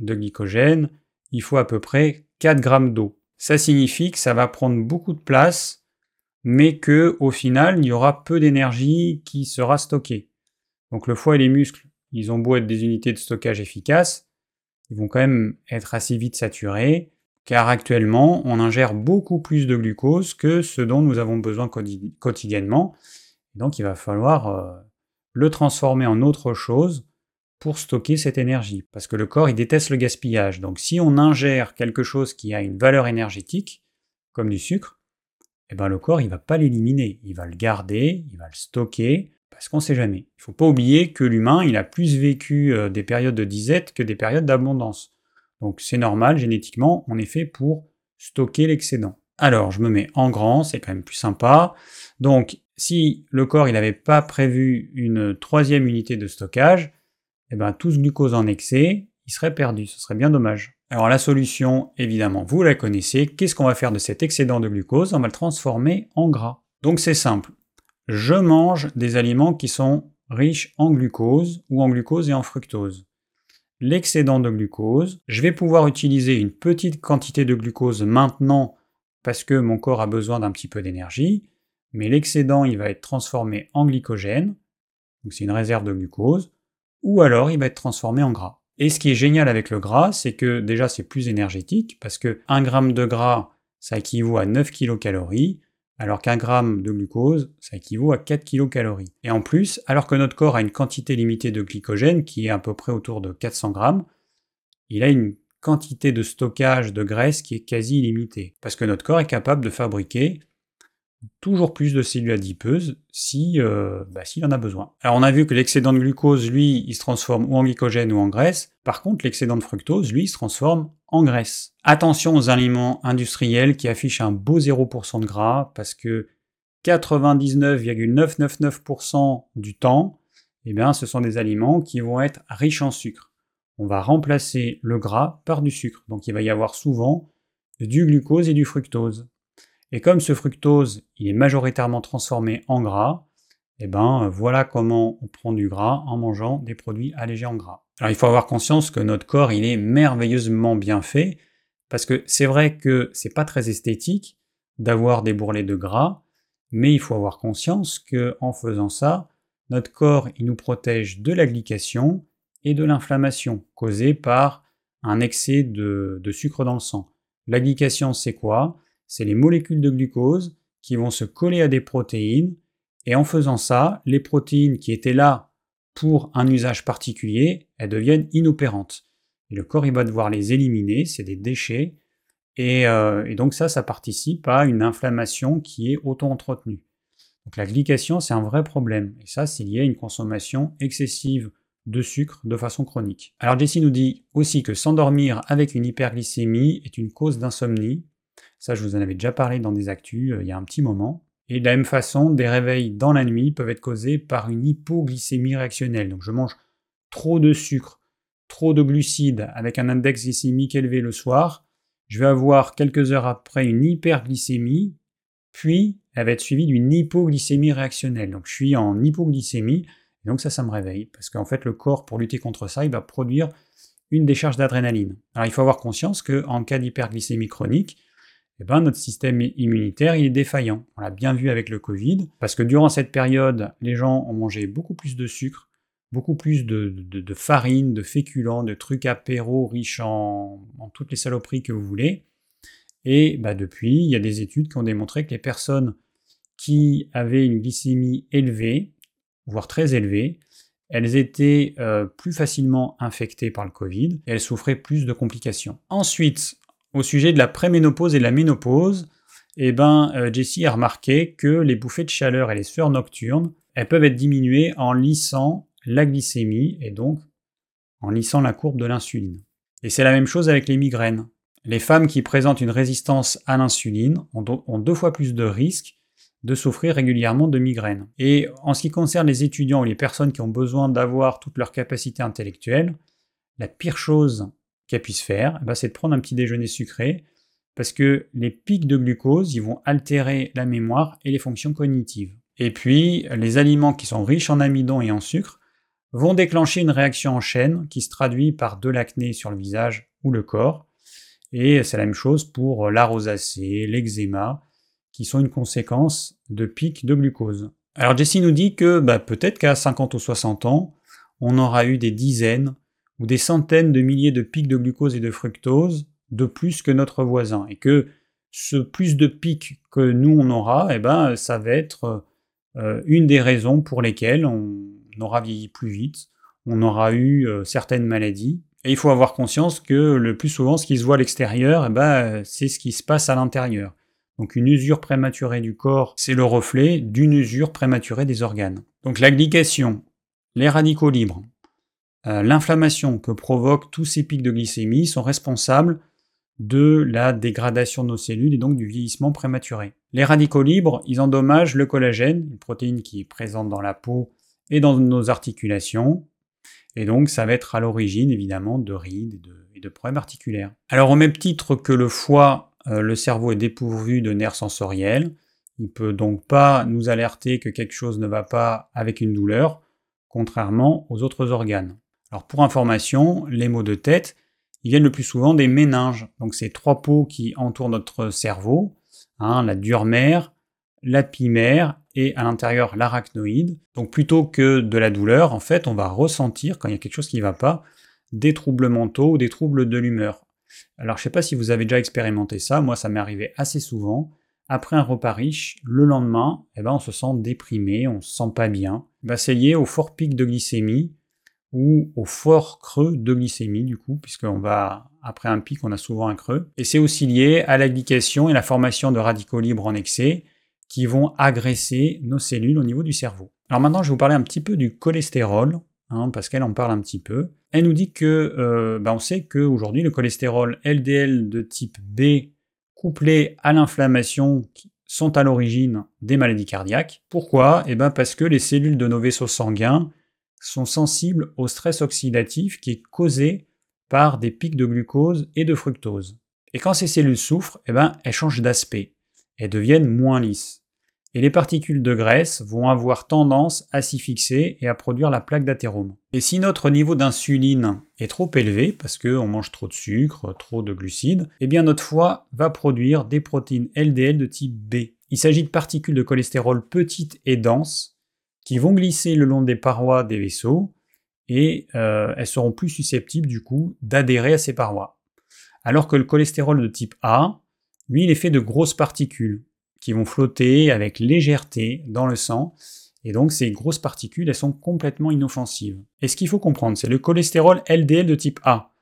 de glycogène, il faut à peu près 4 g d'eau. Ça signifie que ça va prendre beaucoup de place, mais que au final, il y aura peu d'énergie qui sera stockée. Donc le foie et les muscles, ils ont beau être des unités de stockage efficaces, ils vont quand même être assez vite saturés, car actuellement on ingère beaucoup plus de glucose que ce dont nous avons besoin quotidiennement. Donc il va falloir euh, le transformer en autre chose pour stocker cette énergie, parce que le corps il déteste le gaspillage. Donc si on ingère quelque chose qui a une valeur énergétique, comme du sucre, eh ben le corps il va pas l'éliminer, il va le garder, il va le stocker, parce qu'on ne sait jamais. Il ne faut pas oublier que l'humain il a plus vécu euh, des périodes de disette que des périodes d'abondance. Donc c'est normal, génétiquement, on est fait pour stocker l'excédent. Alors, je me mets en grand, c'est quand même plus sympa. Donc, si le corps n'avait pas prévu une troisième unité de stockage, eh ben, tout ce glucose en excès, il serait perdu, ce serait bien dommage. Alors la solution, évidemment, vous la connaissez. Qu'est-ce qu'on va faire de cet excédent de glucose? On va le transformer en gras. Donc c'est simple. Je mange des aliments qui sont riches en glucose ou en glucose et en fructose l'excédent de glucose. Je vais pouvoir utiliser une petite quantité de glucose maintenant parce que mon corps a besoin d'un petit peu d'énergie, mais l'excédent il va être transformé en glycogène, donc c'est une réserve de glucose, ou alors il va être transformé en gras. Et ce qui est génial avec le gras, c'est que déjà c'est plus énergétique parce que 1 g de gras ça équivaut à 9 kcal, alors qu'un gramme de glucose, ça équivaut à 4 kcal. Et en plus, alors que notre corps a une quantité limitée de glycogène, qui est à peu près autour de 400 grammes, il a une quantité de stockage de graisse qui est quasi illimitée. Parce que notre corps est capable de fabriquer toujours plus de cellules adipeuses si, euh, bah, s'il en a besoin. Alors on a vu que l'excédent de glucose, lui, il se transforme ou en glycogène ou en graisse. Par contre, l'excédent de fructose, lui, il se transforme en graisse. Attention aux aliments industriels qui affichent un beau 0% de gras parce que 99,999% du temps, eh bien, ce sont des aliments qui vont être riches en sucre. On va remplacer le gras par du sucre. Donc il va y avoir souvent du glucose et du fructose. Et comme ce fructose, il est majoritairement transformé en gras, eh ben voilà comment on prend du gras en mangeant des produits allégés en gras. Alors il faut avoir conscience que notre corps, il est merveilleusement bien fait, parce que c'est vrai que c'est pas très esthétique d'avoir des bourrelets de gras, mais il faut avoir conscience que en faisant ça, notre corps, il nous protège de la glycation et de l'inflammation causée par un excès de, sucre dans le sang. La glycation, c'est quoi? C'est les molécules de glucose qui vont se coller à des protéines, et en faisant ça, les protéines qui étaient là pour un usage particulier, elles deviennent inopérantes. Le corps, il va devoir les éliminer, c'est des déchets, et, euh, et, donc ça, ça participe à une inflammation qui est auto-entretenue. Donc la glycation, c'est un vrai problème, et ça, c'est lié à une consommation excessive de sucre de façon chronique. Alors Jessie nous dit aussi que s'endormir avec une hyperglycémie est une cause d'insomnie, ça, je vous en avais déjà parlé dans des actus euh, il y a un petit moment. Et de la même façon, des réveils dans la nuit peuvent être causés par une hypoglycémie réactionnelle. Donc je mange trop de sucre, trop de glucides avec un index glycémique élevé le soir. Je vais avoir quelques heures après une hyperglycémie, puis elle va être suivie d'une hypoglycémie réactionnelle. Donc je suis en hypoglycémie, et donc ça, ça me réveille. Parce qu'en fait, le corps, pour lutter contre ça, il va produire une décharge d'adrénaline. Alors il faut avoir conscience qu'en cas d'hyperglycémie chronique, eh ben, notre système immunitaire il est défaillant. On l'a bien vu avec le Covid, parce que durant cette période, les gens ont mangé beaucoup plus de sucre, beaucoup plus de, farine, de féculents, de trucs apéros riches en, toutes les saloperies que vous voulez. Et bah, depuis, il y a des études qui ont démontré que les personnes qui avaient une glycémie élevée, voire très élevée, elles étaient euh, plus facilement infectées par le Covid et elles souffraient plus de complications. Ensuite, au sujet de la préménopause et de la ménopause, eh ben, euh, Jessie a remarqué que les bouffées de chaleur et les sueurs nocturnes, elles peuvent être diminuées en lissant la glycémie et donc en lissant la courbe de l'insuline. Et c'est la même chose avec les migraines. Les femmes qui présentent une résistance à l'insuline ont, deux fois plus de risques de souffrir régulièrement de migraines. Et en ce qui concerne les étudiants ou les personnes qui ont besoin d'avoir toute leur capacité intellectuelle, la pire chose qu'elle puisse faire, eh ben, c'est de prendre un petit déjeuner sucré, parce que les pics de glucose, ils vont altérer la mémoire et les fonctions cognitives. Et puis, les aliments qui sont riches en amidon et en sucre vont déclencher une réaction en chaîne qui se traduit par de l'acné sur le visage ou le corps. Et c'est la même chose pour la rosacée, l'eczéma, qui sont une conséquence de pics de glucose. Alors Jessie nous dit que bah, peut-être qu'à 50 ou 60 ans, on aura eu des dizaines ou des centaines de milliers de pics de glucose et de fructose de plus que notre voisin, et que ce plus de pics que nous on aura, eh ben, ça va être euh, une des raisons pour lesquelles on aura vieilli plus vite, on aura eu euh, certaines maladies, et il faut avoir conscience que le plus souvent, ce qui se voit à l'extérieur, eh ben, c'est ce qui se passe à l'intérieur. Donc une usure prématurée du corps, c'est le reflet d'une usure prématurée des organes. Donc la glycation, les radicaux libres, euh, l'inflammation que provoquent tous ces pics de glycémie sont responsables de la dégradation de nos cellules et donc du vieillissement prématuré. Les radicaux libres, ils endommagent le collagène, une protéine qui est présente dans la peau et dans nos articulations, et donc ça va être à l'origine évidemment de rides et de, problèmes articulaires. Alors au même titre que le foie, euh, le cerveau est dépourvu de nerfs sensoriels, il peut donc pas nous alerter que quelque chose ne va pas avec une douleur, contrairement aux autres organes. Alors pour information, les maux de tête, viennent le plus souvent des méninges. Donc c'est trois peaux qui entourent notre cerveau, hein, la dure mère, l'apimère et à l'intérieur l'arachnoïde. Donc plutôt que de la douleur, en fait, on va ressentir quand il y a quelque chose qui ne va pas, des troubles mentaux ou des troubles de l'humeur. Alors je ne sais pas si vous avez déjà expérimenté ça, moi ça m'est arrivé assez souvent. Après un repas riche, le lendemain, eh ben, on se sent déprimé, on se sent pas bien. Ben, c'est lié au fort pic de glycémie ou au fort creux de glycémie, du coup, puisqu'on va, après un pic, on a souvent un creux. Et c'est aussi lié à la glycation et la formation de radicaux libres en excès qui vont agresser nos cellules au niveau du cerveau. Alors maintenant, je vais vous parler un petit peu du cholestérol, hein, parce qu'elle en parle un petit peu. Elle nous dit que, euh, ben, on sait qu'aujourd'hui, le cholestérol LDL de type B, couplé à l'inflammation, sont à l'origine des maladies cardiaques. Pourquoi? Eh ben parce que les cellules de nos vaisseaux sanguins sont sensibles au stress oxydatif qui est causé par des pics de glucose et de fructose. Et quand ces cellules souffrent, eh ben, elles changent d'aspect, elles deviennent moins lisses. Et les particules de graisse vont avoir tendance à s'y fixer et à produire la plaque d'athérome. Et si notre niveau d'insuline est trop élevé, parce qu'on mange trop de sucre, trop de glucides, eh bien notre foie va produire des protéines LDL de type B. Il s'agit de particules de cholestérol petites et denses qui vont glisser le long des parois des vaisseaux et euh, elles seront plus susceptibles du coup d'adhérer à ces parois. Alors que le cholestérol de type A, lui, il est fait de grosses particules qui vont flotter avec légèreté dans le sang. Et donc ces grosses particules, elles sont complètement inoffensives. Et ce qu'il faut comprendre, c'est le cholestérol LDL de type A.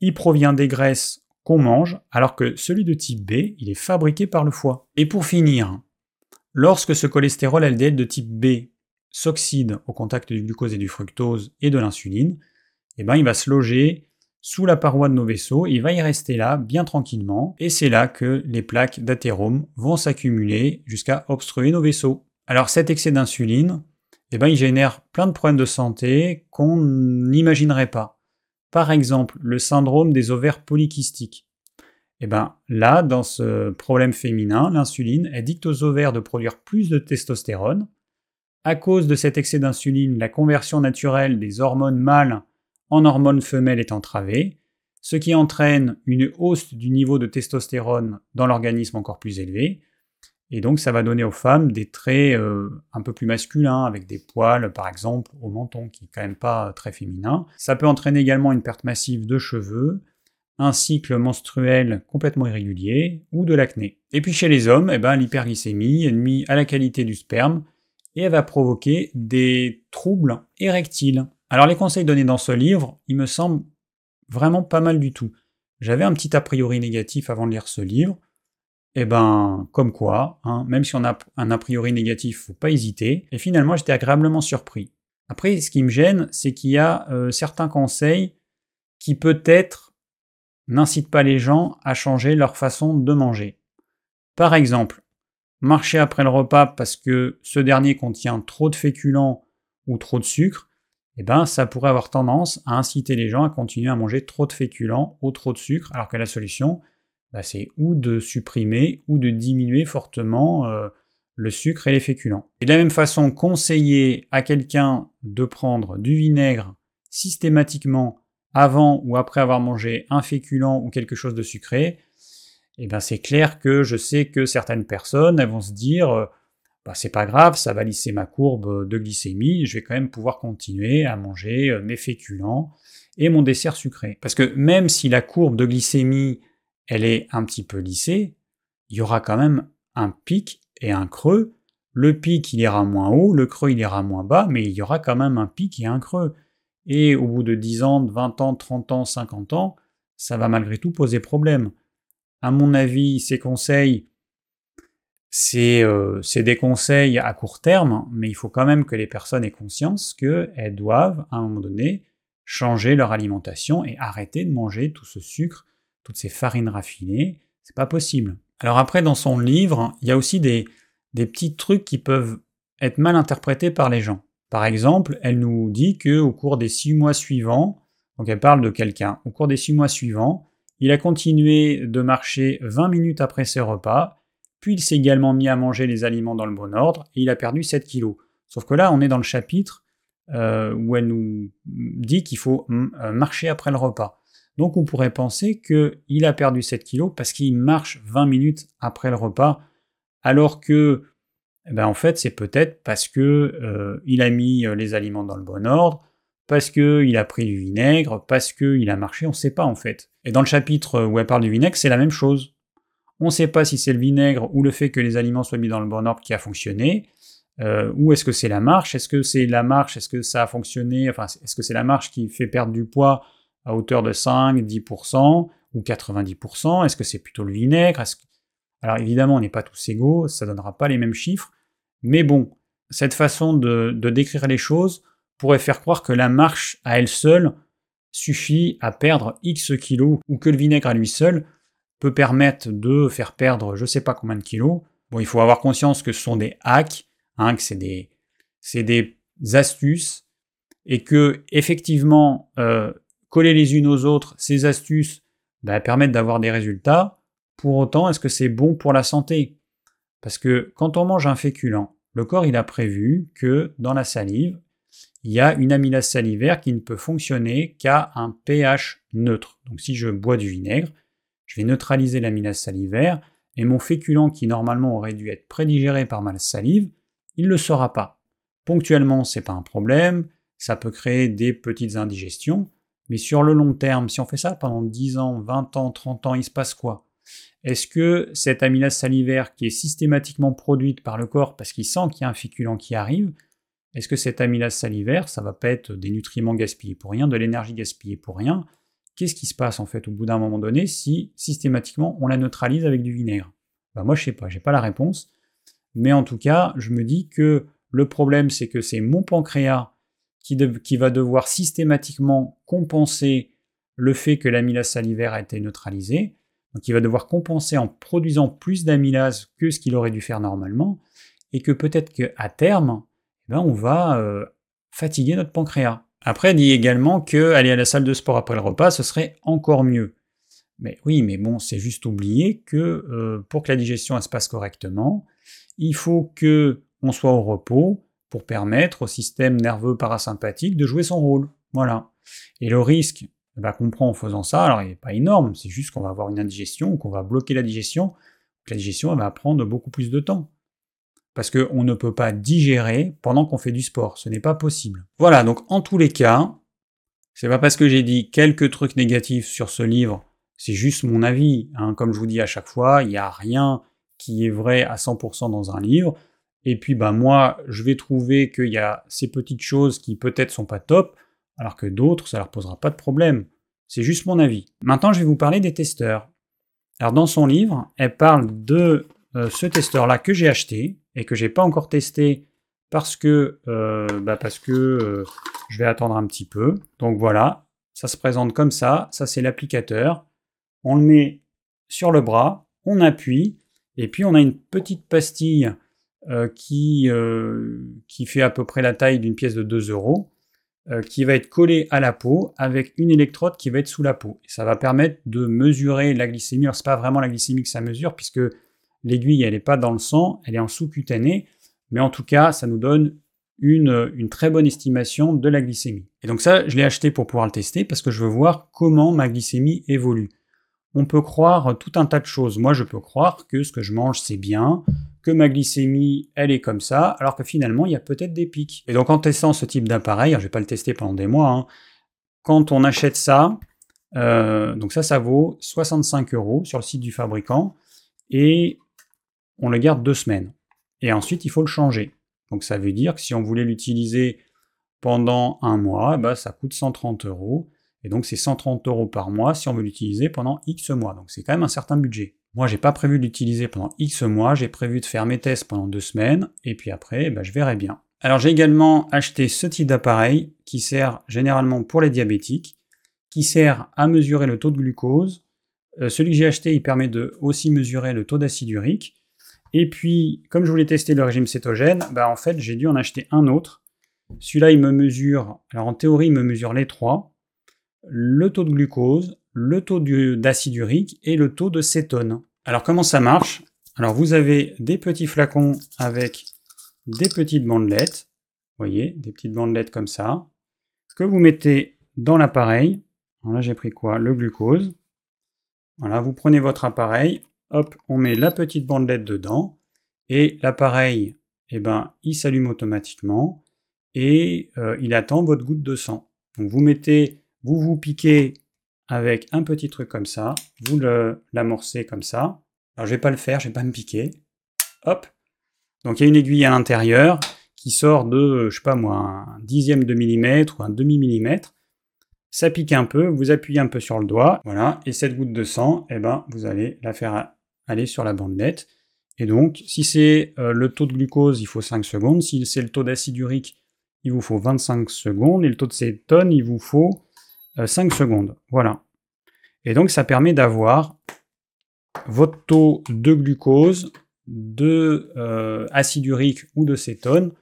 Il provient des graisses qu'on mange, alors que celui de type B, il est fabriqué par le foie. Et pour finir, lorsque ce cholestérol LDL de type B s'oxyde au contact du glucose et du fructose et de l'insuline, eh ben, il va se loger sous la paroi de nos vaisseaux, il va y rester là bien tranquillement, et c'est là que les plaques d'athérome vont s'accumuler jusqu'à obstruer nos vaisseaux. Alors cet excès d'insuline, eh ben, il génère plein de problèmes de santé qu'on n'imaginerait pas. Par exemple, le syndrome des ovaires polykystiques. Eh ben là, dans ce problème féminin, l'insuline, elle dicte aux ovaires de produire plus de testostérone, à cause de cet excès d'insuline, la conversion naturelle des hormones mâles en hormones femelles est entravée, ce qui entraîne une hausse du niveau de testostérone dans l'organisme encore plus élevé, et donc ça va donner aux femmes des traits euh, un peu plus masculins, avec des poils par exemple au menton, qui est quand même pas très féminin. Ça peut entraîner également une perte massive de cheveux, un cycle menstruel complètement irrégulier ou de l'acné. Et puis chez les hommes, eh ben, l'hyperglycémie est nuit à la qualité du sperme, et elle va provoquer des troubles érectiles. Alors les conseils donnés dans ce livre, il me semble vraiment pas mal du tout. J'avais un petit a priori négatif avant de lire ce livre. Et eh ben, comme quoi, hein, même si on a un a priori négatif, faut pas hésiter. Et finalement, j'étais agréablement surpris. Après, ce qui me gêne, c'est qu'il y a euh, certains conseils qui peut-être n'incitent pas les gens à changer leur façon de manger. Par exemple, marcher après le repas parce que ce dernier contient trop de féculents ou trop de sucre, eh ben, ça pourrait avoir tendance à inciter les gens à continuer à manger trop de féculents ou trop de sucre, alors que la solution, bah, c'est ou de supprimer ou de diminuer fortement euh, le sucre et les féculents. Et de la même façon, conseiller à quelqu'un de prendre du vinaigre systématiquement avant ou après avoir mangé un féculent ou quelque chose de sucré, eh ben c'est clair que je sais que certaines personnes vont se dire euh, bah, c'est pas grave, ça va lisser ma courbe de glycémie, je vais quand même pouvoir continuer à manger euh, mes féculents et mon dessert sucré. Parce que même si la courbe de glycémie elle est un petit peu lissée, il y aura quand même un pic et un creux. Le pic il ira moins haut, le creux il ira moins bas, mais il y aura quand même un pic et un creux. Et au bout de 10 ans, 20 ans, 30 ans, 50 ans, ça va malgré tout poser problème à mon avis, ces conseils, euh, c'est des conseils à court terme, mais il faut quand même que les personnes aient conscience qu'elles doivent, à un moment donné, changer leur alimentation et arrêter de manger tout ce sucre, toutes ces farines raffinées. C'est pas possible. Alors après, dans son livre, il y a aussi des, des petits trucs qui peuvent être mal interprétés par les gens. Par exemple, elle nous dit que au cours des six mois suivants, donc elle parle de quelqu'un, au cours des six mois suivants, il a continué de marcher 20 minutes après ses repas, puis il s'est également mis à manger les aliments dans le bon ordre, et il a perdu 7 kilos. Sauf que là, on est dans le chapitre euh, où elle nous dit qu'il faut euh, marcher après le repas. Donc on pourrait penser qu'il a perdu 7 kilos parce qu'il marche 20 minutes après le repas, alors que, eh ben, en fait, c'est peut-être parce que euh, a mis les aliments dans le bon ordre, parce qu'il a pris du vinaigre, parce qu'il a marché, on ne sait pas en fait. Et dans le chapitre où elle parle du vinaigre, c'est la même chose. On ne sait pas si c'est le vinaigre ou le fait que les aliments soient mis dans le bon ordre qui a fonctionné. euh, ou est-ce que c'est la marche? Est-ce que c'est la marche? Est-ce que ça a fonctionné? Enfin, est-ce que c'est la marche qui fait perdre du poids à hauteur de 5, 10% ou 90% Est-ce que c'est plutôt le vinaigre? Alors évidemment, on n'est pas tous égaux, ça ne donnera pas les mêmes chiffres, mais bon, cette façon de, de décrire les choses pourrait faire croire que la marche à elle seule suffit à perdre X kilos, ou que le vinaigre à lui seul peut permettre de faire perdre je sais pas combien de kilos. Bon, il faut avoir conscience que ce sont des hacks, hein, que c'est des, des astuces, et que effectivement, euh, coller les unes aux autres, ces astuces bah, permettent d'avoir des résultats. Pour autant, est-ce que c'est bon pour la santé? Parce que quand on mange un féculent, le corps il a prévu que dans la salive, il y a une amylase salivaire qui ne peut fonctionner qu'à un pH neutre. Donc si je bois du vinaigre, je vais neutraliser l'amylase salivaire, et mon féculent qui normalement aurait dû être prédigéré par ma salive, il ne le sera pas. Ponctuellement, c'est pas un problème, ça peut créer des petites indigestions, mais sur le long terme, si on fait ça pendant 10 ans, 20 ans, 30 ans, il se passe quoi? Est-ce que cette amylase salivaire qui est systématiquement produite par le corps parce qu'il sent qu'il y a un féculent qui arrive, est-ce que cette amylase salivaire, ça va pas être des nutriments gaspillés pour rien, de l'énergie gaspillée pour rien? Qu'est-ce qui se passe en fait au bout d'un moment donné si systématiquement on la neutralise avec du vinaigre? Ben Moi je sais pas, j'ai pas la réponse. Mais en tout cas, je me dis que le problème c'est que c'est mon pancréas qui, va devoir systématiquement compenser le fait que l'amylase salivaire a été neutralisée. Donc il va devoir compenser en produisant plus d'amylase que ce qu'il aurait dû faire normalement. Et que peut-être qu'à terme, ben, on va euh, fatiguer notre pancréas. Après, dit également que aller à la salle de sport après le repas, ce serait encore mieux. Mais oui, mais bon, c'est juste oublier que euh, pour que la digestion se passe correctement, il faut que on soit au repos pour permettre au système nerveux parasympathique de jouer son rôle. Voilà. Et le risque eh ben, qu'on prend en faisant ça, alors il n'est pas énorme, c'est juste qu'on va avoir une indigestion, qu'on va bloquer la digestion, que la digestion va prendre beaucoup plus de temps parce qu'on ne peut pas digérer pendant qu'on fait du sport. Ce n'est pas possible. Voilà, donc en tous les cas, c'est pas parce que j'ai dit quelques trucs négatifs sur ce livre, c'est juste mon avis. Hein. Comme je vous dis à chaque fois, il n'y a rien qui est vrai à 100% dans un livre. Et puis bah moi, je vais trouver qu'il y a ces petites choses qui peut-être sont pas top, alors que d'autres, ça leur posera pas de problème. C'est juste mon avis. Maintenant, je vais vous parler des testeurs. Alors dans son livre, elle parle de euh, ce testeur-là que j'ai acheté, et que j'ai pas encore testé parce que, euh, bah parce que euh, je vais attendre un petit peu. Donc voilà, ça se présente comme ça. Ça c'est l'applicateur. On le met sur le bras, on appuie, et puis on a une petite pastille euh, qui, qui fait à peu près la taille d'une pièce de 2 euros, qui va être collée à la peau avec une électrode qui va être sous la peau. Et ça va permettre de mesurer la glycémie. Alors c'est pas vraiment la glycémie que ça mesure, puisque L'aiguille, elle n'est pas dans le sang, elle est en sous-cutané, mais en tout cas, ça nous donne une, une, très bonne estimation de la glycémie. Et donc ça, je l'ai acheté pour pouvoir le tester parce que je veux voir comment ma glycémie évolue. On peut croire tout un tas de choses. Moi, je peux croire que ce que je mange, c'est bien, que ma glycémie, elle est comme ça, alors que finalement, il y a peut-être des pics. Et donc, en testant ce type d'appareil, je ne vais pas le tester pendant des mois, hein, quand on achète ça, euh, donc ça, ça vaut 65 euros sur le site du fabricant, et on le garde deux semaines. Et ensuite, il faut le changer. Donc ça veut dire que si on voulait l'utiliser pendant un mois, bah, ça coûte 130 euros. Et donc c'est 130 euros par mois si on veut l'utiliser pendant X mois. Donc c'est quand même un certain budget. Moi, j'ai pas prévu de l'utiliser pendant X mois, j'ai prévu de faire mes tests pendant deux semaines, et puis après, bah, je verrai bien. Alors j'ai également acheté ce type d'appareil qui sert généralement pour les diabétiques, qui sert à mesurer le taux de glucose. Euh, celui que j'ai acheté, il permet de aussi mesurer le taux d'acide urique. Et puis, comme je voulais tester le régime cétogène, bah en fait, j'ai dû en acheter un autre. Celui-là, il me mesure, alors en théorie, il me mesure les trois le taux de glucose, le taux d'acide urique et le taux de cétone. Alors, comment ça marche? Alors, vous avez des petits flacons avec des petites bandelettes. Vous voyez, des petites bandelettes comme ça, que vous mettez dans l'appareil. Là, j'ai pris quoi? Le glucose. Voilà, vous prenez votre appareil, hop, on met la petite bandelette dedans, et l'appareil, eh ben, il s'allume automatiquement, et euh, il attend votre goutte de sang. Donc vous mettez, vous vous piquez avec un petit truc comme ça, vous l'amorcez comme ça. Alors je vais pas le faire, je vais pas me piquer. Hop, Donc il y a une aiguille à l'intérieur qui sort de, je sais pas moi, un dixième de millimètre ou un demi-millimètre. Ça pique un peu, vous appuyez un peu sur le doigt, voilà, et cette goutte de sang, eh ben, vous allez la faire aller sur la bandelette. Et donc, si c'est euh, le taux de glucose, il faut 5 secondes. Si c'est le taux d'acide urique, il vous faut 25 secondes. Et le taux de cétone, il vous faut 5 euh, secondes. Voilà. Et donc, ça permet d'avoir votre taux de glucose, de euh, acide urique ou de cétone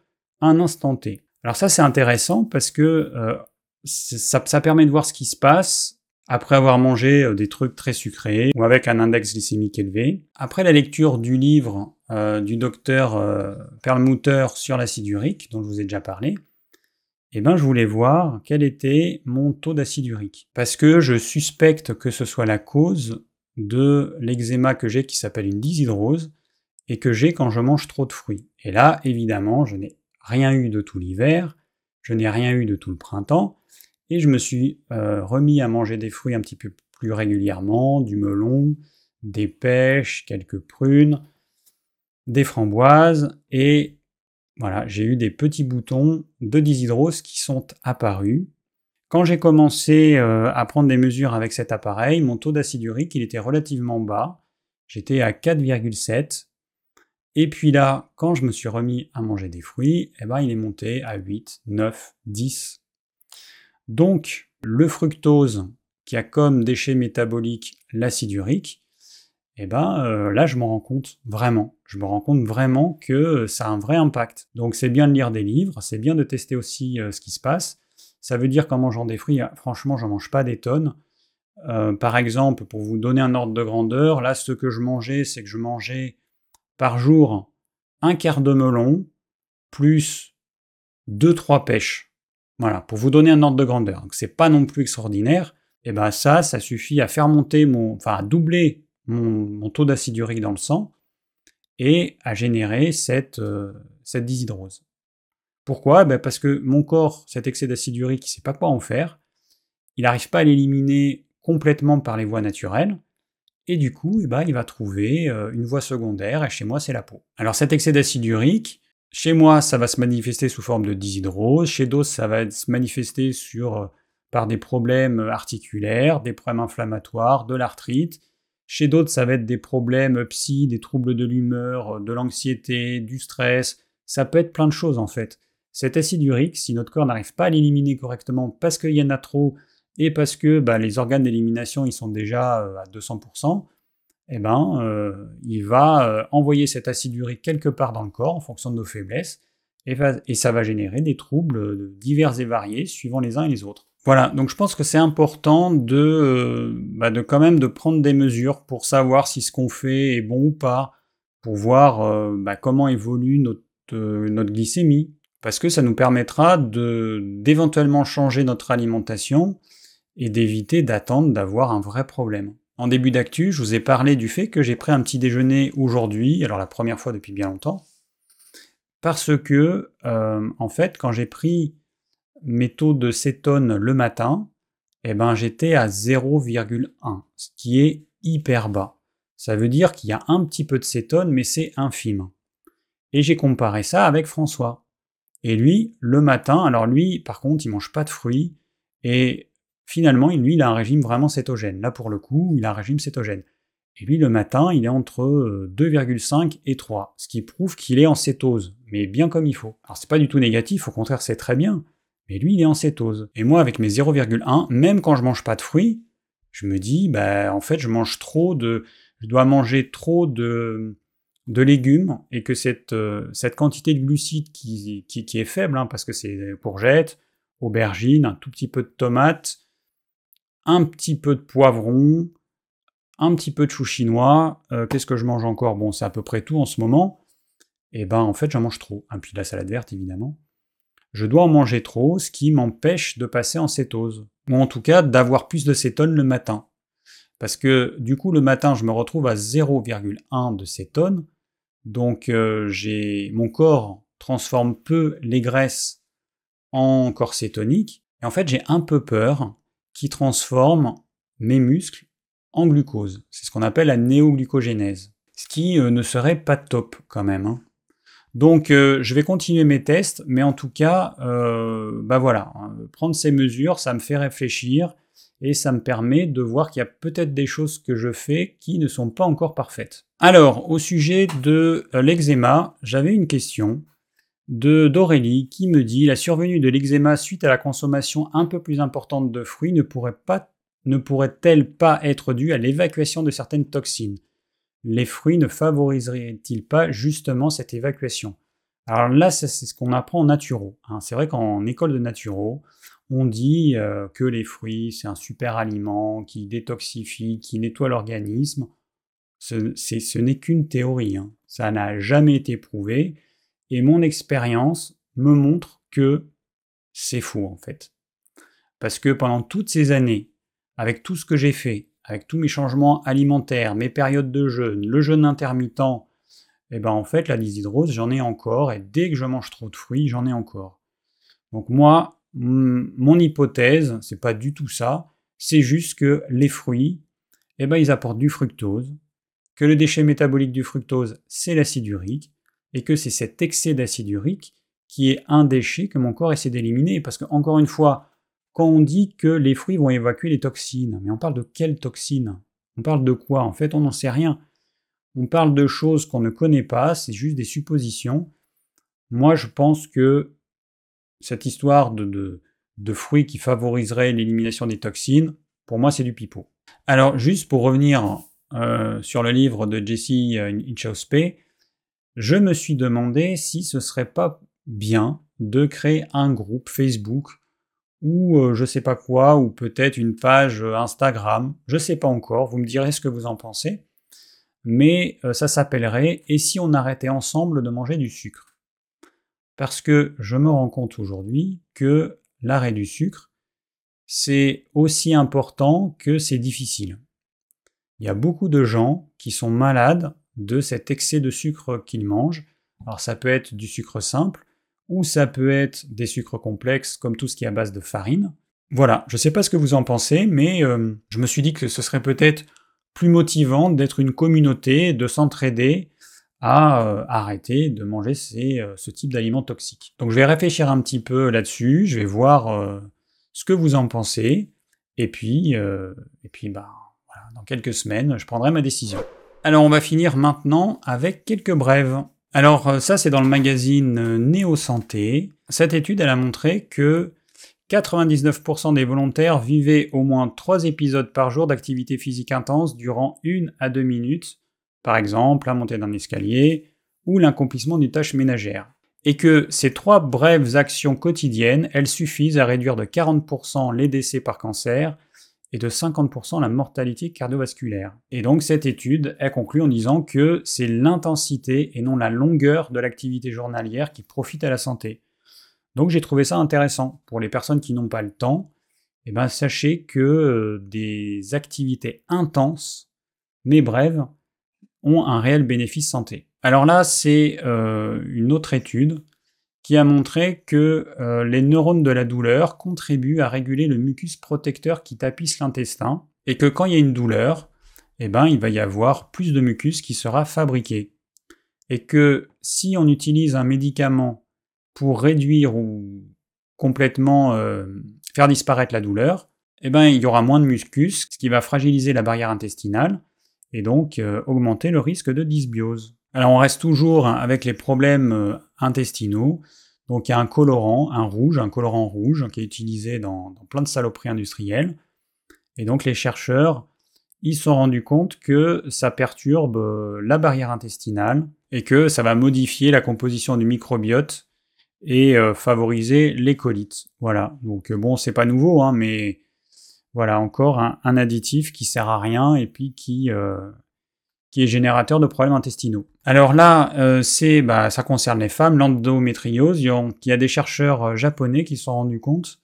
un instant T. Alors ça, c'est intéressant parce que ça, permet de voir ce qui se passe après avoir mangé euh, des trucs très sucrés ou avec un index glycémique élevé. Après la lecture du livre euh, du docteur euh, Perlmutter sur l'acide urique, dont je vous ai déjà parlé, eh ben, je voulais voir quel était mon taux d'acide urique. Parce que je suspecte que ce soit la cause de l'eczéma que j'ai qui s'appelle une dyshydrose et que j'ai quand je mange trop de fruits. Et là, évidemment, je n'ai rien eu de tout l'hiver, je n'ai rien eu de tout le printemps, et je me suis euh, remis à manger des fruits un petit peu plus régulièrement, du melon, des pêches, quelques prunes, des framboises, et voilà, j'ai eu des petits boutons de dyshydrose qui sont apparus. Quand j'ai commencé euh, à prendre des mesures avec cet appareil, mon taux d'acide urique il était relativement bas. J'étais à 4,7. Et puis là, quand je me suis remis à manger des fruits, eh ben, il est monté à 8, 9, 10. Donc, le fructose, qui a comme déchet métabolique l'acide urique, eh ben euh, là je me rends compte vraiment. Je me rends compte vraiment que ça a un vrai impact. Donc c'est bien de lire des livres, c'est bien de tester aussi euh, ce qui se passe. Ça veut dire qu'en mangeant des fruits, franchement, j'en mange pas des tonnes. Euh, par exemple, pour vous donner un ordre de grandeur, là ce que je mangeais, c'est que je mangeais par jour un quart de melon plus deux trois pêches. Voilà, pour vous donner un ordre de grandeur. Donc c'est pas non plus extraordinaire. Et eh ben ça, ça suffit à faire monter mon, enfin doubler mon, taux d'acide urique dans le sang et à générer cette, euh, cette dyshydrose. Pourquoi? Ben Parce que mon corps, cet excès d'acide urique, il sait pas quoi en faire. Il n'arrive pas à l'éliminer complètement par les voies naturelles. Et du coup, eh ben, il va trouver euh, une voie secondaire, et chez moi, c'est la peau. Alors cet excès d'acide urique, chez moi, ça va se manifester sous forme de dyshydrose. Chez d'autres, ça va se manifester sur, euh, par des problèmes articulaires, des problèmes inflammatoires, de l'arthrite. Chez d'autres, ça va être des problèmes psy, des troubles de l'humeur, de l'anxiété, du stress. Ça peut être plein de choses en fait. Cet acide urique, si notre corps n'arrive pas à l'éliminer correctement parce qu'il y en a trop et parce que bah, les organes d'élimination ils sont déjà euh, à 200%, eh ben, euh, il va euh, envoyer cet acide urique quelque part dans le corps en fonction de nos faiblesses, et, ça va générer des troubles divers et variés suivant les uns et les autres. Voilà, donc je pense que c'est important de, euh, bah, de quand même de prendre des mesures pour savoir si ce qu'on fait est bon ou pas, pour voir bah, comment évolue notre glycémie, parce que ça nous permettra d'éventuellement changer notre alimentation et d'éviter d'attendre d'avoir un vrai problème. En début d'actu, je vous ai parlé du fait que j'ai pris un petit déjeuner aujourd'hui, alors la première fois depuis bien longtemps, parce que, euh, en fait, quand j'ai pris mes taux de cétone le matin, eh ben, j'étais à 0,1, ce qui est hyper bas. Ça veut dire qu'il y a un petit peu de cétone, mais c'est infime. Et j'ai comparé ça avec François. Et lui, le matin, alors lui, par contre, il mange pas de fruits, et Finalement, lui, il a un régime vraiment cétogène. Là, pour le coup, il a un régime cétogène. Et lui, le matin, il est entre 2,5 euh, et 3, ce qui prouve qu'il est en cétose, mais bien comme il faut. Alors, c'est pas du tout négatif, au contraire, c'est très bien. Mais lui, il est en cétose. Et moi, avec mes 0,1, même quand je mange pas de fruits, je me dis, bah, en fait, je mange trop de. Je dois manger trop de, de légumes et que cette, euh, cette quantité de glucides qui, qui, est faible, hein, parce que c'est courgettes, aubergines, un tout petit peu de tomates, un petit peu de poivron, un petit peu de chou chinois. Euh, qu'est-ce que je mange encore? Bon, c'est à peu près tout en ce moment. Et eh ben en fait, j'en mange trop. Et puis la salade verte, évidemment. Je dois en manger trop, ce qui m'empêche de passer en cétose. Ou en tout cas, d'avoir plus de cétone le matin. Parce que du coup, le matin, je me retrouve à 0,1 de cétone. Donc, euh, j'ai mon corps transforme peu les graisses en corps cétonique. Et en fait, j'ai un peu peur qui transforme mes muscles en glucose. C'est ce qu'on appelle la néoglucogénèse. Ce qui euh, ne serait pas top quand même. Hein. Donc euh, je vais continuer mes tests, mais en tout cas, euh, bah voilà, hein, prendre ces mesures, ça me fait réfléchir et ça me permet de voir qu'il y a peut-être des choses que je fais qui ne sont pas encore parfaites. Alors, au sujet de l'eczéma, j'avais une question de d'Aurélie qui me dit la survenue de l'eczéma suite à la consommation un peu plus importante de fruits ne pourrait pas ne pourrait-elle pas être due à l'évacuation de certaines toxines? Les fruits ne favoriseraient-ils pas justement cette évacuation? Alors là, c'est ce qu'on apprend en naturo. Hein. C'est vrai qu'en école de naturo, on dit euh, que les fruits, c'est un super aliment qui détoxifie, qui nettoie l'organisme. Ce, n'est qu'une théorie, hein. ça n'a jamais été prouvé, et mon expérience me montre que c'est faux en fait. Parce que pendant toutes ces années, avec tout ce que j'ai fait, avec tous mes changements alimentaires, mes périodes de jeûne, le jeûne intermittent, eh ben en fait la dyshydrose j'en ai encore, et dès que je mange trop de fruits, j'en ai encore. Donc moi, mon hypothèse, c'est pas du tout ça, c'est juste que les fruits, eh ben, ils apportent du fructose, que le déchet métabolique du fructose, c'est l'acide urique, et que c'est cet excès d'acide urique qui est un déchet que mon corps essaie d'éliminer. Parce que, encore une fois, quand on dit que les fruits vont évacuer les toxines, mais on parle de quelles toxines? On parle de quoi? En fait, on n'en sait rien. On parle de choses qu'on ne connaît pas, c'est juste des suppositions. Moi, je pense que cette histoire de, fruits qui favoriseraient l'élimination des toxines, pour moi, c'est du pipeau. Alors, juste pour revenir euh, sur le livre de Jesse Inchauspé, je me suis demandé si ce serait pas bien de créer un groupe Facebook ou euh, je sais pas quoi, ou peut-être une page Instagram, je sais pas encore, vous me direz ce que vous en pensez, mais euh, ça s'appellerait Et si on arrêtait ensemble de manger du sucre? Parce que je me rends compte aujourd'hui que l'arrêt du sucre, c'est aussi important que c'est difficile. Il y a beaucoup de gens qui sont malades de cet excès de sucre qu'ils mangent. Alors ça peut être du sucre simple, ou ça peut être des sucres complexes comme tout ce qui est à base de farine. Voilà, je ne sais pas ce que vous en pensez, mais euh, je me suis dit que ce serait peut-être plus motivant d'être une communauté, de s'entraider, à euh, arrêter de manger euh, ce type d'aliments toxiques. Donc je vais réfléchir un petit peu là-dessus, je vais voir ce que vous en pensez, et puis, et puis bah, dans quelques semaines, je prendrai ma décision. Alors on va finir maintenant avec quelques brèves. Alors ça c'est dans le magazine Néo Santé. Cette étude elle a montré que 99% des volontaires vivaient au moins 3 épisodes par jour d'activité physique intense durant 1 à 2 minutes par exemple la montée d'un escalier ou l'accomplissement d'une tâche ménagère. Et que ces trois brèves actions quotidiennes, elles suffisent à réduire de 40% les décès par cancer et de 50% la mortalité cardiovasculaire. Et donc cette étude, elle conclut en disant que c'est l'intensité et non la longueur de l'activité journalière qui profite à la santé. Donc j'ai trouvé ça intéressant. Pour les personnes qui n'ont pas le temps, eh ben, sachez que euh, des activités intenses, mais brèves, ont un réel bénéfice santé. Alors là, c'est euh, une autre étude qui a montré que euh, les neurones de la douleur contribuent à réguler le mucus protecteur qui tapisse l'intestin, et que quand il y a une douleur, eh ben, il va y avoir plus de mucus qui sera fabriqué. Et que si on utilise un médicament pour réduire ou complètement euh, faire disparaître la douleur, eh ben, il y aura moins de mucus, ce qui va fragiliser la barrière intestinale, et donc euh, augmenter le risque de dysbiose. Alors on reste toujours avec les problèmes intestinaux. Donc il y a un colorant, un rouge, un colorant rouge qui est utilisé dans, plein de saloperies industrielles. Et donc les chercheurs, ils sont rendus compte que ça perturbe euh, la barrière intestinale et que ça va modifier la composition du microbiote et favoriser les colites. Voilà. Donc bon, c'est pas nouveau, hein, mais voilà, encore un, additif qui sert à rien et puis qui, euh, qui est générateur de problèmes intestinaux. Alors là, euh, c'est, bah, ça concerne les femmes, l'endométriose. Il y a des chercheurs euh, japonais qui se sont rendus compte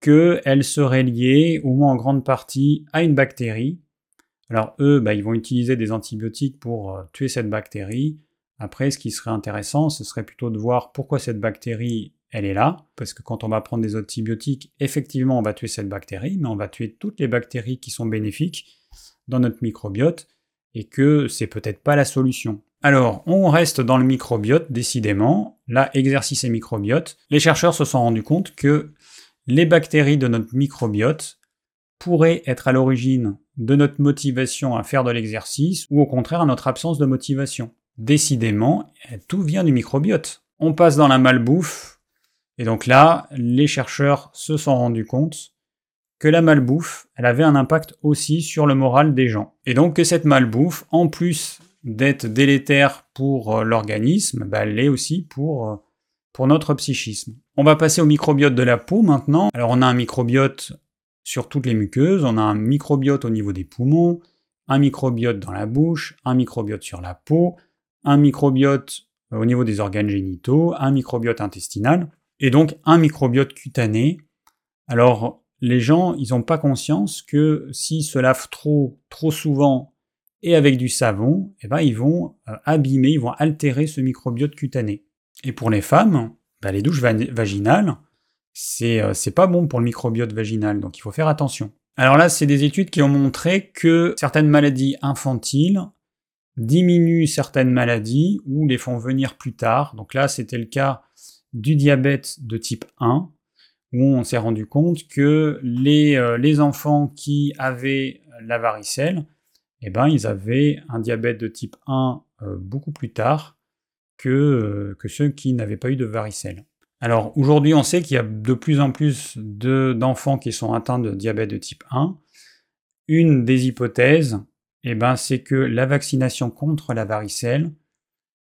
qu'elle serait liée, au moins en grande partie, à une bactérie. Alors eux, bah, ils vont utiliser des antibiotiques pour tuer cette bactérie. Après, ce qui serait intéressant, ce serait plutôt de voir pourquoi cette bactérie elle est là, parce que quand on va prendre des antibiotiques, effectivement, on va tuer cette bactérie, mais on va tuer toutes les bactéries qui sont bénéfiques dans notre microbiote, et que c'est peut-être pas la solution. Alors, on reste dans le microbiote, décidément. Là, exercice et microbiote. Les chercheurs se sont rendus compte que les bactéries de notre microbiote pourraient être à l'origine de notre motivation à faire de l'exercice ou au contraire à notre absence de motivation. Décidément, tout vient du microbiote. On passe dans la malbouffe, et donc là, les chercheurs se sont rendus compte que la malbouffe, elle avait un impact aussi sur le moral des gens. Et donc que cette malbouffe, en plus d'être délétère pour euh, l'organisme, bah, l'est aussi pour, euh, pour notre psychisme. On va passer au microbiote de la peau maintenant. Alors on a un microbiote sur toutes les muqueuses, on a un microbiote au niveau des poumons, un microbiote dans la bouche, un microbiote sur la peau, un microbiote euh, au niveau des organes génitaux, un microbiote intestinal, et donc un microbiote cutané. Alors, les gens, ils n'ont pas conscience que s'ils se lavent trop, trop souvent et avec du savon, eh ben, ils vont euh, abîmer, ils vont altérer ce microbiote cutané. Et pour les femmes, bah, les douches vaginales, c'est euh, pas bon pour le microbiote vaginal, donc il faut faire attention. Alors là, c'est des études qui ont montré que certaines maladies infantiles diminuent certaines maladies ou les font venir plus tard. Donc là, c'était le cas du diabète de type 1, où on s'est rendu compte que les, euh, les, enfants qui avaient la varicelle, eh ben, ils avaient un diabète de type 1 euh, beaucoup plus tard que, que ceux qui n'avaient pas eu de varicelle. Alors aujourd'hui, on sait qu'il y a de plus en plus d'enfants qui sont atteints de diabète de type 1. Une des hypothèses, eh ben, c'est que la vaccination contre la varicelle,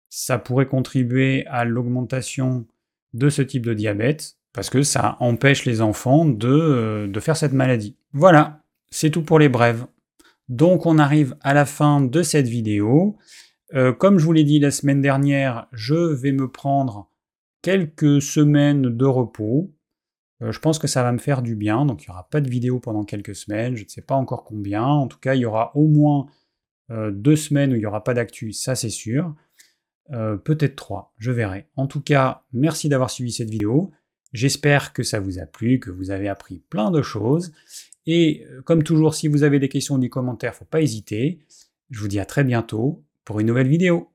ça pourrait contribuer à l'augmentation de ce type de diabète, parce que ça empêche les enfants de, euh, de faire cette maladie. Voilà, c'est tout pour les brèves. Donc on arrive à la fin de cette vidéo. Euh, comme je vous l'ai dit la semaine dernière, je vais me prendre quelques semaines de repos. Euh, je pense que ça va me faire du bien, donc il n'y aura pas de vidéo pendant quelques semaines, je ne sais pas encore combien. En tout cas, il y aura au moins euh, deux semaines où il n'y aura pas d'actu, ça c'est sûr. Peut-être trois, je verrai. En tout cas, merci d'avoir suivi cette vidéo. J'espère que ça vous a plu, que vous avez appris plein de choses. Et comme toujours, si vous avez des questions ou des commentaires, faut pas hésiter. Je vous dis à très bientôt pour une nouvelle vidéo.